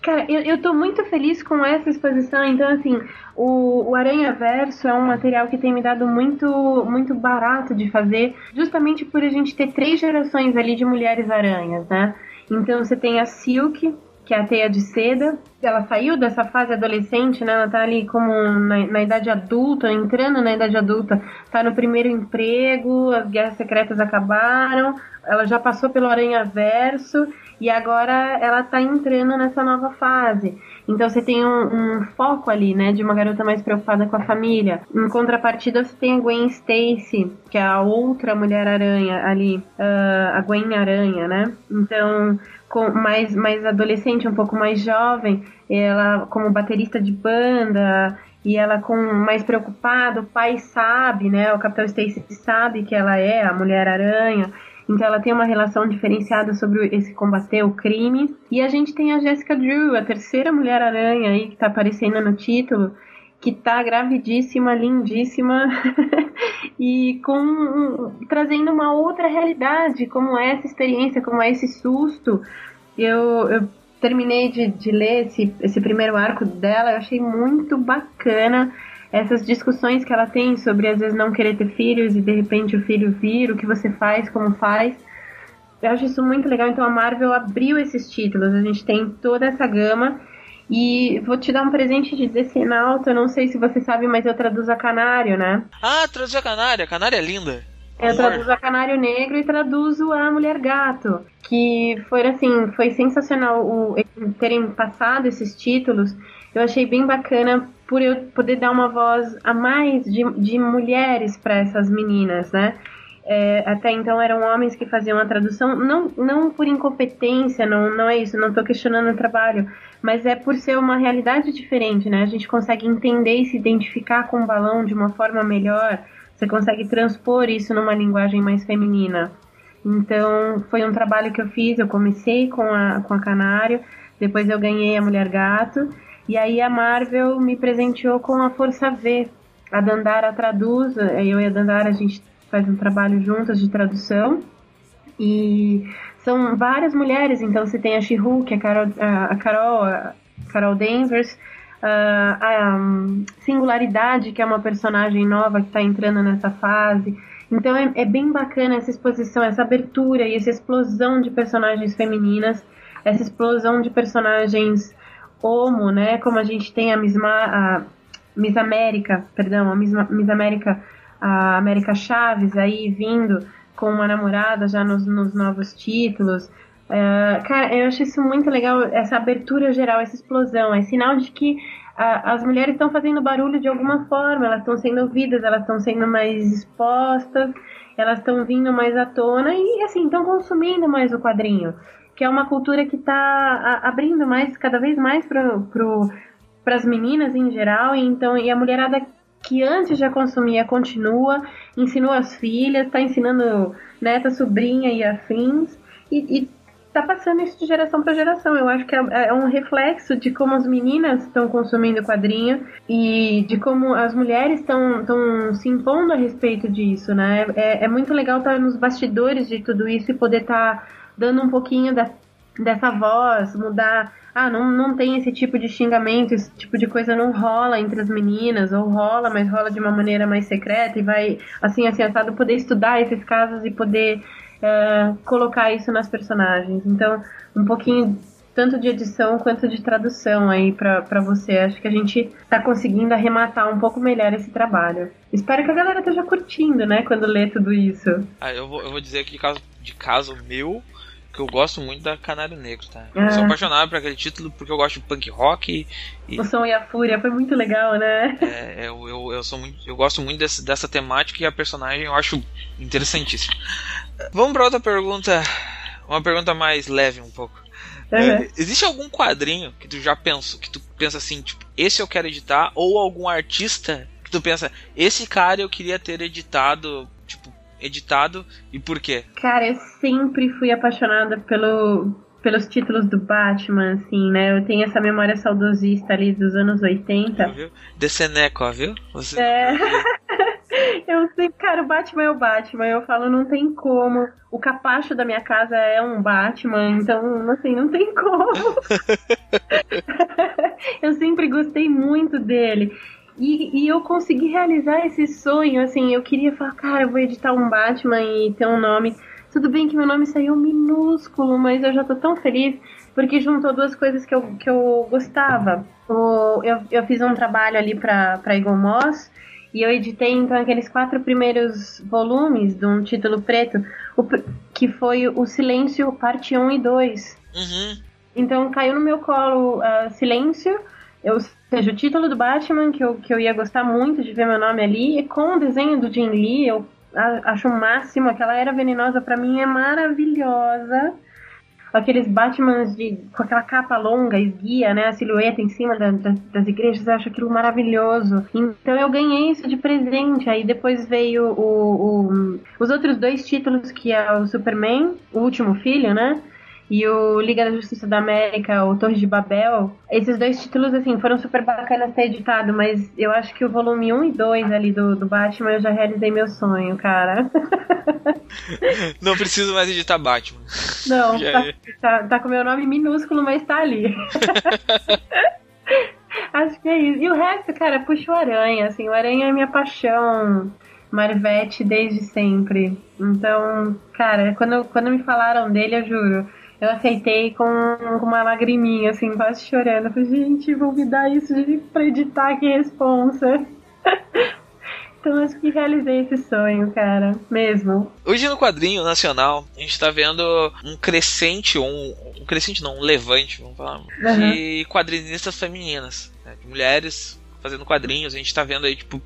Cara, eu, eu tô muito feliz com essa exposição. Então, assim, o, o Aranha Verso é um material que tem me dado muito, muito barato de fazer, justamente por a gente ter três gerações ali de mulheres aranhas, né? Então, você tem a Silk, que é a teia de seda. Ela saiu dessa fase adolescente, né? Ela tá ali como na, na, idade adulta, entrando na idade adulta, tá no primeiro emprego, as guerras secretas acabaram, ela já passou pelo Aranha Verso e agora ela tá entrando nessa nova fase. Então você tem um, um, foco ali, né, de uma garota mais preocupada com a família. Em contrapartida, você tem a Gwen Stacy, que é a outra Mulher-Aranha ali, uh, a Gwen Aranha, né? Então, com mais, mais adolescente, um pouco mais jovem, ela como baterista de banda, e ela com mais preocupada, o pai sabe, né, o Capitão Stacy sabe que ela é a Mulher-Aranha, então ela tem uma relação diferenciada sobre esse combater o crime. E a gente tem a Jessica Drew, a terceira Mulher-Aranha aí que tá aparecendo no título, que tá gravidíssima, lindíssima e com trazendo uma outra realidade, como é essa experiência, como é esse susto. Eu, eu terminei de, de ler esse, esse primeiro arco dela, eu achei muito bacana essas discussões que ela tem sobre às vezes não querer ter filhos e de repente o filho vir, o que você faz, como faz. Eu acho isso muito legal. Então a Marvel abriu esses títulos. A gente tem toda essa gama. E vou te dar um presente de Decenalto. Eu não sei se você sabe, mas eu traduzo a Canário, né? Ah, traduz a Canário. A Canário é linda. Eu traduzo a Canário Negro e traduzo a Mulher Gato. Que foi assim, foi sensacional o, terem passado esses títulos. Eu achei bem bacana por eu poder dar uma voz a mais de, de mulheres para essas meninas, né? É, até então eram homens que faziam a tradução, não, não por incompetência, não, não é isso, não estou questionando o trabalho, mas é por ser uma realidade diferente, né? A gente consegue entender e se identificar com o balão de uma forma melhor, você consegue transpor isso numa linguagem mais feminina. Então, foi um trabalho que eu fiz, eu comecei com a, com a Canário, depois eu ganhei a Mulher Gato, e aí a Marvel me presenteou com a Força V. A Dandara traduz, eu e a Dandara a gente faz um trabalho juntas de tradução. E são várias mulheres, então você tem a She-Hulk, a Carol, a Carol, a Carol Danvers, a Singularidade, que é uma personagem nova que está entrando nessa fase. Então é, é, bem bacana essa exposição, essa abertura e essa explosão de personagens femininas, essa explosão de personagens homo, né? Como a gente tem a Miss, Ma, a Miss América, perdão, a Miss, Miss América, a América Chaves aí vindo com uma namorada já nos, nos novos títulos. Uh, cara, eu acho isso muito legal, essa abertura geral, essa explosão. É sinal de que uh, as mulheres estão fazendo barulho de alguma forma, elas estão sendo ouvidas, elas estão sendo mais expostas, elas estão vindo mais à tona e, assim, estão consumindo mais o quadrinho que é uma cultura que está abrindo mais, cada vez mais para pro, as meninas em geral, e então e a mulherada que antes já consumia continua, ensinou as filhas, está ensinando neta, sobrinha e afins, e, e tá passando isso de geração para geração. Eu acho que é, é, um reflexo de como as meninas estão consumindo quadrinho e de como as mulheres estão se impondo a respeito disso, né? É, é muito legal estar nos bastidores de tudo isso e poder estar tá dando um pouquinho da, dessa voz, mudar. Ah, não, não tem esse tipo de xingamento, esse tipo de coisa não rola entre as meninas, ou rola, mas rola de uma maneira mais secreta e vai, assim, assim, assado, poder estudar esses casos e poder uh, colocar isso nas personagens. Então, um pouquinho tanto de edição quanto de tradução aí para você. Acho que a gente tá conseguindo arrematar um pouco melhor esse trabalho. Espero que a galera esteja curtindo, né, quando lê tudo isso. Ah, eu vou, eu vou dizer que caso, de caso meu, que eu gosto muito da Canário Negro, tá? Eu sou é. apaixonado por aquele título porque eu gosto de punk rock. E, o som e a fúria foi muito legal, né? É, eu, eu, eu, sou muito, eu gosto muito desse, dessa temática e a personagem eu acho interessantíssima. Vamos para outra pergunta, uma pergunta mais leve um pouco. Uhum. É, existe algum quadrinho que tu já pensou, que tu pensa assim, tipo, esse eu quero editar, ou algum artista que tu pensa, esse cara eu queria ter editado, editado e por quê? Cara, eu sempre fui apaixonada pelo, pelos títulos do Batman, assim, né? Eu tenho essa memória saudosista ali dos anos 80. Viu? De Seneca, viu? Você... É. eu ele, cara, o Batman é o Batman. Eu falo, não tem como. O capacho da minha casa é um Batman, então, assim, não tem como. eu sempre gostei muito dele. E, e, eu consegui realizar esse sonho, assim, eu queria falar, cara, eu vou editar um Batman e ter um nome. Tudo bem que meu nome saiu minúsculo, mas eu já tô tão feliz porque juntou duas coisas que eu, que eu gostava. O, eu, eu fiz um trabalho ali pra, pra Eagle Moss e eu editei então aqueles quatro primeiros volumes de um título preto, o, que foi O Silêncio, parte 1 e 2. Uhum. Então caiu no meu colo uh, Silêncio, ou seja, o título do Batman, que eu, que eu ia gostar muito de ver meu nome ali, e com o desenho do Jim Lee, eu acho o máximo. Aquela era venenosa para mim é maravilhosa aqueles Batmans de, com aquela capa longa, esguia, né? A silhueta em cima da, da, das igrejas, eu acho aquilo maravilhoso. Então eu ganhei isso de presente. Aí depois veio o, o, os outros dois títulos, que é o Superman, o último filho, né? E o Liga da Justiça da América, o Torre de Babel, esses dois títulos, assim, foram super bacanas ter editado, mas eu acho que o volume 1 e 2 ali do, do Batman eu já realizei meu sonho, cara. Não preciso mais editar Batman. Não, tá, tá, tá, com meu nome minúsculo, mas tá ali. acho que é isso. E o resto, cara, puxa o Aranha, assim, o Aranha é minha paixão. Marvete desde sempre. Então, cara, quando, quando me falaram dele, eu juro, eu aceitei com, com uma lagriminha, assim, quase chorando. falei, gente, vou me dar isso de, pra editar, que responsa. então acho que realizei esse sonho, cara, mesmo. Hoje no quadrinho nacional, a gente tá vendo um crescente, um, um crescente não, um levante, vamos falar, uhum. de quadrinistas femininas, né, de mulheres fazendo quadrinhos. A gente tá vendo aí, tipo,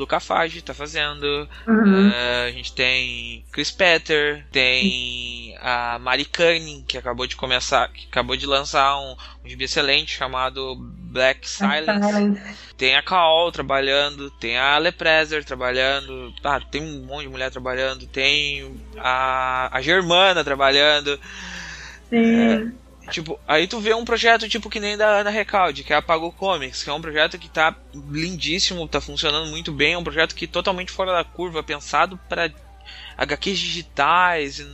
Luca Fage tá fazendo. Uhum. Uh, a gente tem Chris Petter, tem a Mari Canning, que acabou de começar, que acabou de lançar um, um gibi excelente chamado Black Silence. Silence. Tem a Kaol trabalhando, tem a Leprezer trabalhando, ah, tem um monte de mulher trabalhando, tem a, a Germana trabalhando. Sim. É, Tipo, aí tu vê um projeto tipo que nem da Ana Recalde, que é a Pago Comics, que é um projeto que tá lindíssimo, tá funcionando muito bem, é um projeto que totalmente fora da curva, pensado para HQs digitais e,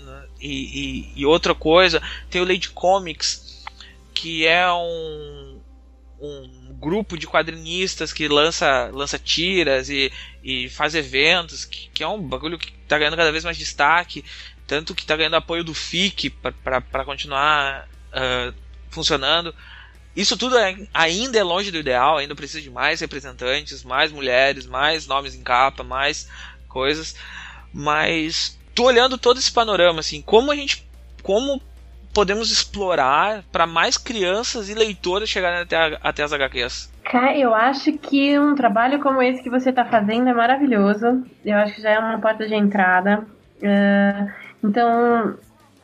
e, e, outra coisa. Tem o Lady Comics, que é um, um grupo de quadrinistas que lança, lança tiras e, e faz eventos, que, que é um bagulho que tá ganhando cada vez mais destaque tanto que está ganhando apoio do FIC para continuar uh, funcionando. Isso tudo é, ainda é longe do ideal, ainda precisa de mais representantes, mais mulheres, mais nomes em capa, mais coisas. Mas tô olhando todo esse panorama, assim, como a gente. Como podemos explorar para mais crianças e leitores chegarem até, até as HQs? Eu acho que um trabalho como esse que você está fazendo é maravilhoso. Eu acho que já é uma porta de entrada. Uh, então,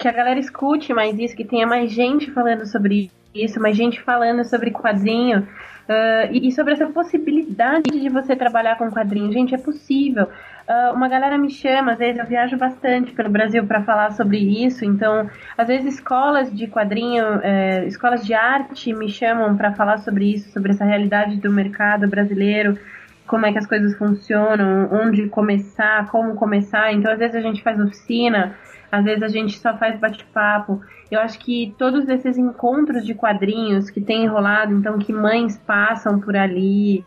que a galera escute mais isso, que tenha mais gente falando sobre isso, mais gente falando sobre quadrinho. Uh, e, sobre essa possibilidade de você trabalhar com quadrinho. Gente, é possível. Uh, uma galera me chama, às vezes eu viajo bastante pelo Brasil para falar sobre isso, então, às vezes escolas de quadrinho, eh, escolas de arte me chamam para falar sobre isso, sobre essa realidade do mercado brasileiro, como é que as coisas funcionam, onde começar, como começar. Então, às vezes a gente faz oficina às vezes a gente só faz bate-papo. Eu acho que todos esses encontros de quadrinhos que tem enrolado, então que mães passam por ali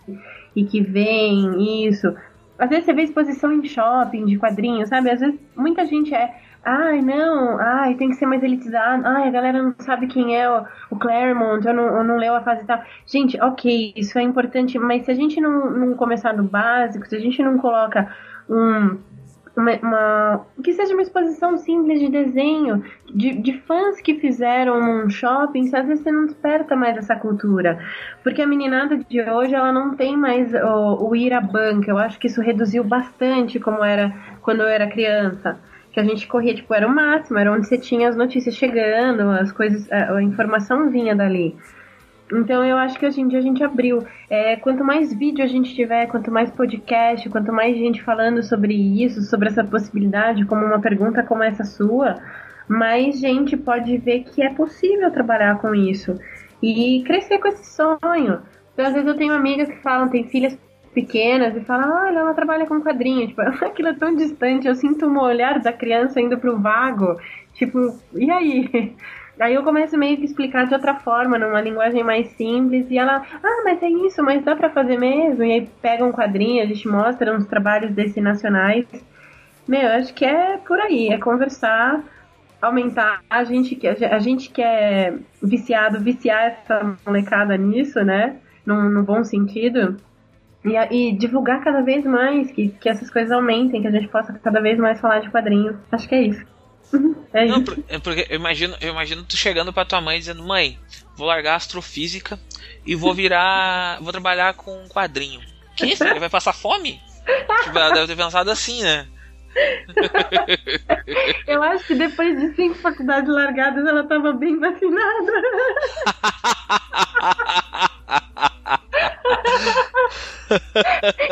e que veem isso. Às vezes você vê exposição em shopping de quadrinhos, sabe? Às vezes muita gente é. Ai, não, ai, tem que ser mais elitizado. Ai, a galera não sabe quem é o, o Claremont, ou não, ou não leu a fase e tal. Gente, ok, isso é importante, mas se a gente não, não começar do básico, se a gente não coloca um uma, uma, que seja uma exposição simples de desenho, de, de fãs que fizeram um shopping, às vezes você não desperta mais essa cultura. Porque a meninada de hoje, ela não tem mais o, o ir à banca. Eu acho que isso reduziu bastante como era quando eu era criança. Que a gente corria, tipo, era o máximo, era onde você tinha as notícias chegando, as coisas, a, a informação vinha dali. Então eu acho que hoje em dia a gente abriu. É, quanto mais vídeo a gente tiver, quanto mais podcast, quanto mais gente falando sobre isso, sobre essa possibilidade, como uma pergunta como essa sua, mais gente pode ver que é possível trabalhar com isso e crescer com esse sonho. Então, às vezes eu tenho amigas que falam, tem filhas pequenas e fala, olha, ela trabalha com quadrinho. Tipo, aquilo é tão distante, eu sinto um olhar da criança indo pro vago. Tipo, e aí? Aí eu começo meio que explicar de outra forma, numa linguagem mais simples, e ela, ah, mas é isso, mas dá pra fazer mesmo? E aí pega um quadrinho, a gente mostra uns trabalhos desse nacionais. Meu, acho que é por aí, é conversar, aumentar. A gente, a gente que é viciado, viciar essa molecada nisso, né? No, no bom sentido. E, e, divulgar cada vez mais, que, que essas coisas aumentem, que a gente possa cada vez mais falar de quadrinhos. Acho que é isso. É não, é porque eu imagino, eu imagino tu chegando pra tua mãe dizendo, mãe, vou largar astrofísica e vou virar. vou trabalhar com quadrinho. Que? Você vai passar fome? Tipo, ela deve ter pensado assim, né? Eu acho que depois de cinco faculdades largadas ela tava bem vacinada.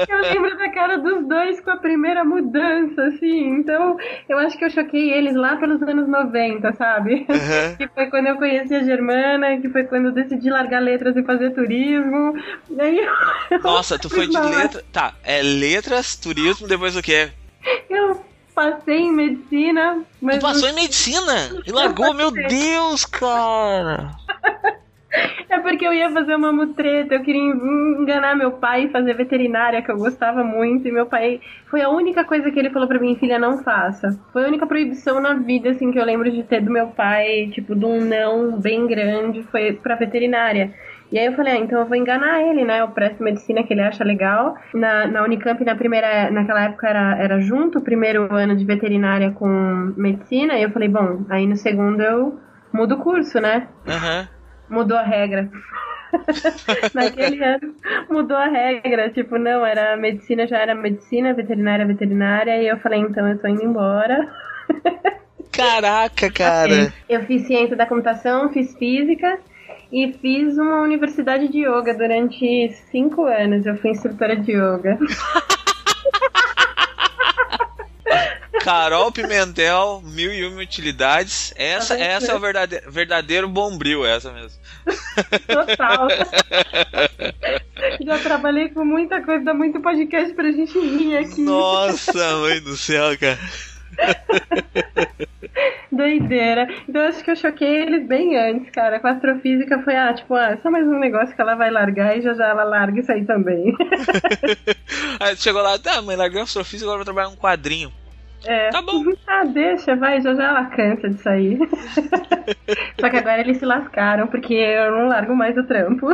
eu lembro da cara dos dois com a primeira mudança, assim. Então, eu acho que eu choquei eles lá pelos anos 90, sabe? Uhum. Que foi quando eu conheci a Germana, que foi quando eu decidi largar letras e fazer turismo. E aí eu... Nossa, tu foi de letras. Tá, é letras, turismo, depois o quê? Eu passei em medicina. Mas tu passou em medicina? E largou, meu Deus, cara! É porque eu ia fazer uma mutreta, eu queria enganar meu pai e fazer veterinária, que eu gostava muito, e meu pai. Foi a única coisa que ele falou pra mim, filha, não faça. Foi a única proibição na vida, assim, que eu lembro de ter do meu pai, tipo, de um não bem grande, foi pra veterinária. E aí eu falei, ah, então eu vou enganar ele, né? Eu presto medicina que ele acha legal. Na, na Unicamp, na primeira, naquela época era, era junto, o primeiro ano de veterinária com medicina. E eu falei, bom, aí no segundo eu mudo o curso, né? Uhum. Mudou a regra. Naquele ano mudou a regra, tipo, não, era medicina, já era medicina, veterinária, veterinária, e eu falei, então eu tô indo embora. Caraca, cara! Eu fiz ciência da computação, fiz física, e fiz uma universidade de yoga durante cinco anos. Eu fui instrutora de yoga. Carol Pimentel, mil e uma utilidades. Essa, essa é o verdadeiro, verdadeiro bombril, essa mesmo. Total. Já trabalhei com muita coisa, dá muito podcast pra gente rir aqui. Nossa, mãe do céu, cara. Doideira. Então acho que eu choquei eles bem antes, cara. Com a astrofísica foi, ah, tipo, ah, só mais um negócio que ela vai largar e já já ela larga isso aí também. aí chegou lá, tá, mãe, larguei a astrofísica, agora vou trabalhar um quadrinho. É. Tá bom. Ah, deixa, vai, já já ela cansa disso aí. Só que agora eles se lascaram, porque eu não largo mais o trampo.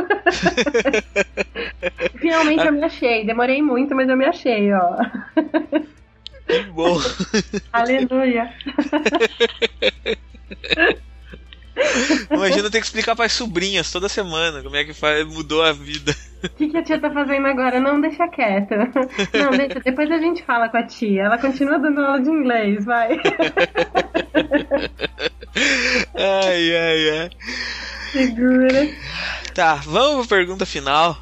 Finalmente eu me achei. Demorei muito, mas eu me achei, ó. Que bom. Aleluia. Imagina ter que explicar para as sobrinhas toda semana como é que faz, mudou a vida. O que, que, a tia tá fazendo agora? Não, deixa quieto. Não, deixa, depois a gente fala com a tia. Ela continua dando aula de inglês, vai. Ai, ai, ai. Segura. Tá, vamos pra pergunta final.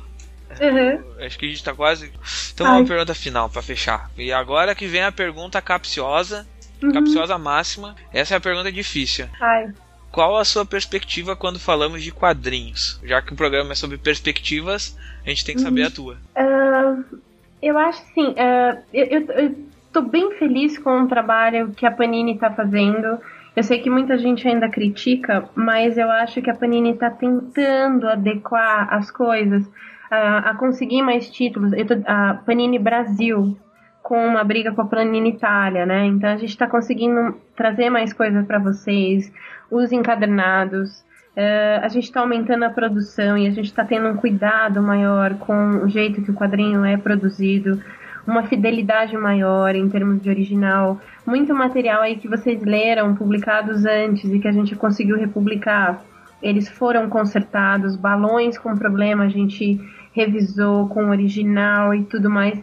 Uhum. Acho que a gente tá quase. Então, Ai. uma pergunta final para fechar. E agora que vem a pergunta capciosa, uhum. capciosa máxima. Essa é a pergunta difícil. Ai. Qual a sua perspectiva quando falamos de quadrinhos? Já que o programa é sobre perspectivas, a gente tem que saber a tua. Uh, eu acho sim. Uh, eu, eu, eu tô bem feliz com o trabalho que a Panini tá fazendo. Eu sei que muita gente ainda critica, mas eu acho que a Panini está tentando adequar as coisas a, a conseguir mais títulos. Tô, a Panini Brasil com uma briga com a Panini Itália, né? Então a gente está conseguindo trazer mais coisas para vocês, os encadernados. Uh, a gente está aumentando a produção e a gente está tendo um cuidado maior com o jeito que o quadrinho é produzido, uma fidelidade maior em termos de original, muito material aí que vocês leram, publicados antes e que a gente conseguiu republicar. Eles foram consertados, balões com problema a gente revisou com o original e tudo mais.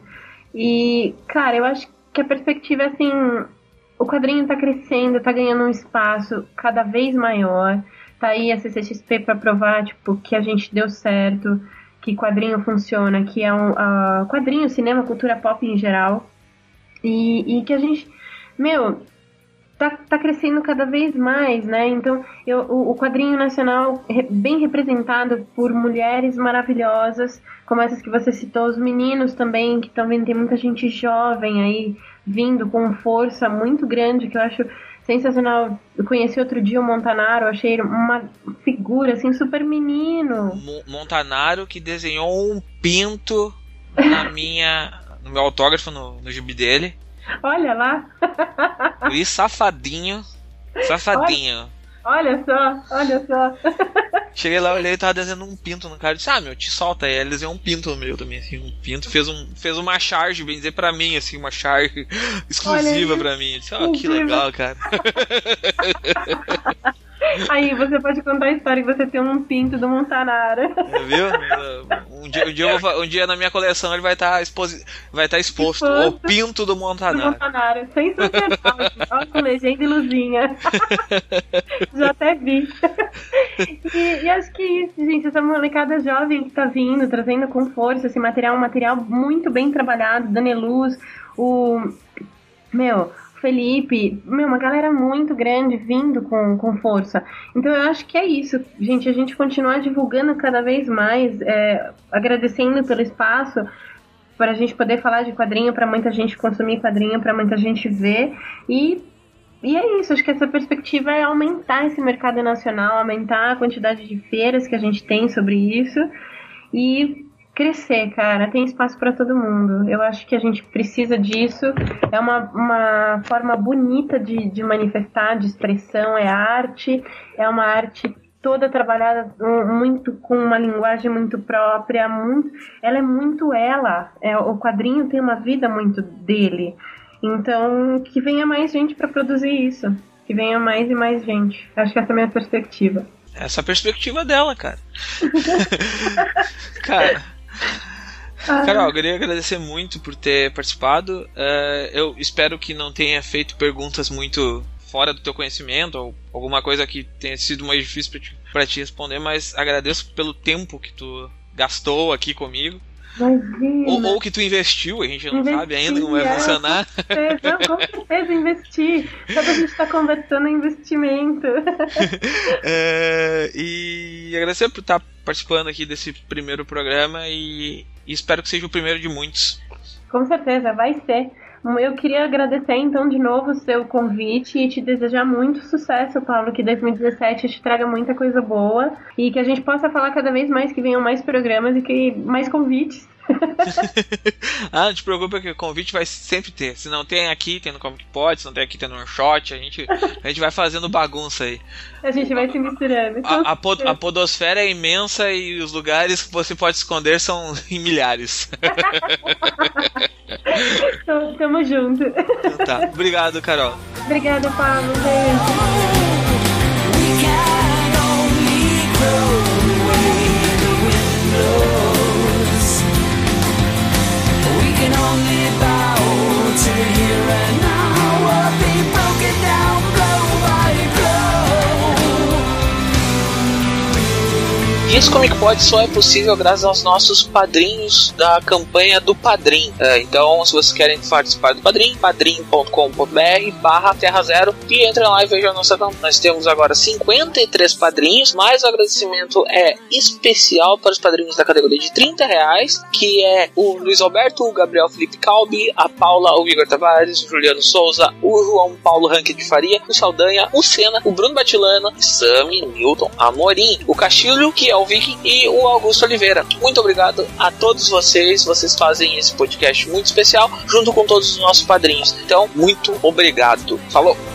E, cara, eu acho que a perspectiva assim: o quadrinho tá crescendo, tá ganhando um espaço cada vez maior. Tá aí a CCXP para provar, tipo, que a gente deu certo, que quadrinho funciona, que é um uh, quadrinho, cinema, cultura pop em geral. E, e que a gente, meu, tá, tá crescendo cada vez mais, né? Então, eu, o, o quadrinho nacional bem representado por mulheres maravilhosas, como essas que você citou, os meninos também, que também tem muita gente jovem aí vindo com força muito grande, que eu acho sensacional. Eu conheci outro dia o Montanaro, achei uma figura assim super menino. Montanaro que desenhou um pinto na minha no meu autógrafo no, no gibi dele. Olha lá. Luiz Safadinho. Safadinho. Olha, olha só, olha só. Cheguei lá, olhei e tava desenhando um pinto no cara. Disse, ah, meu, te solta aí. Ele desenhou um pinto no meu também, assim, um pinto. Fez, um, fez uma charge, bem dizer, pra mim, assim, uma charge exclusiva pra mim. Eu disse, ó, oh, que legal, cara. Aí você pode contar a história que você tem um pinto do Montanara. É, viu? Um dia, um, dia vou, um dia, na minha coleção ele vai estar tá exposi... vai tá exposto. exposto. O pinto do Montanara. Do Montanara. Sensacional. Olha com legenda e luzinha. Já até vi. E, e, acho que é isso, gente. Essa molecada jovem que tá vindo, trazendo com força esse material, um material muito bem trabalhado. Daneluz, o. Meu, Felipe, meu, uma galera muito grande vindo com, com força. Então eu acho que é isso, gente, a gente continuar divulgando cada vez mais, é, agradecendo pelo espaço para a gente poder falar de quadrinho, para muita gente consumir quadrinho, para muita gente ver. E e é isso, acho que essa perspectiva é aumentar esse mercado nacional, aumentar a quantidade de feiras que a gente tem sobre isso. E crescer, cara. Tem espaço para todo mundo. Eu acho que a gente precisa disso. É uma, uma forma bonita de, de manifestar, de expressão. É arte. É uma arte toda trabalhada muito com uma linguagem muito própria. Muito, ela é muito ela. É, o quadrinho tem uma vida muito dele. Então, que venha mais gente para produzir isso. Que venha mais e mais gente. Acho que essa é a minha perspectiva. Essa é a perspectiva dela, cara. cara. Carol, eu queria agradecer muito por ter participado. Uh, eu espero que não tenha feito perguntas muito fora do teu conhecimento ou alguma coisa que tenha sido mais difícil para te, te responder, mas agradeço pelo tempo que tu gastou aqui comigo. Ou, ou, que tu investiu, a gente não Investi, sabe ainda como vai é, funcionar. Com certeza, com certeza investir. Sabe, a gente está conversando em investimento. é, e agradecer por estar participando aqui desse primeiro programa e, e espero que seja o primeiro de muitos. Com certeza, vai ser. Eu queria agradecer então de novo o seu convite e te desejar muito sucesso, Paulo, que 2017 te traga muita coisa boa e que a gente possa falar cada vez mais, que venham mais programas e que mais convites ah, não te preocupa que o convite vai sempre ter. Se não tem aqui, tem no Comic Pod, se não tem aqui, tem no One Shot, a gente, a gente vai fazendo bagunça aí. A gente vai se misturando. A, a, pod, a, podosfera é imensa e os lugares que você pode esconder são em milhares. Então, tamo junto. Então tá. Obrigado, Carol. Obrigada, Paulo. Beijo. Esse Comic Pod só é possível graças aos nossos padrinhos da campanha do Padrim. É, então, se vocês querem participar do Padrim, padrim.com.br barra Terra Zero e entrem lá e vejam a nossa campanha. Nós temos agora 53 padrinhos, mas o agradecimento é especial para os padrinhos da categoria de 30 reais, que é o Luiz Alberto, o Gabriel Felipe Calbi, a Paula, o Igor Tavares, o Juliano Souza, o João Paulo Ranque de Faria, o Saldanha, o Senna, o Bruno Batilano, Sami, Newton, Amorim, o Castilho, que é o Viking e o Augusto Oliveira. Muito obrigado a todos vocês. Vocês fazem esse podcast muito especial junto com todos os nossos padrinhos. Então, muito obrigado. Falou!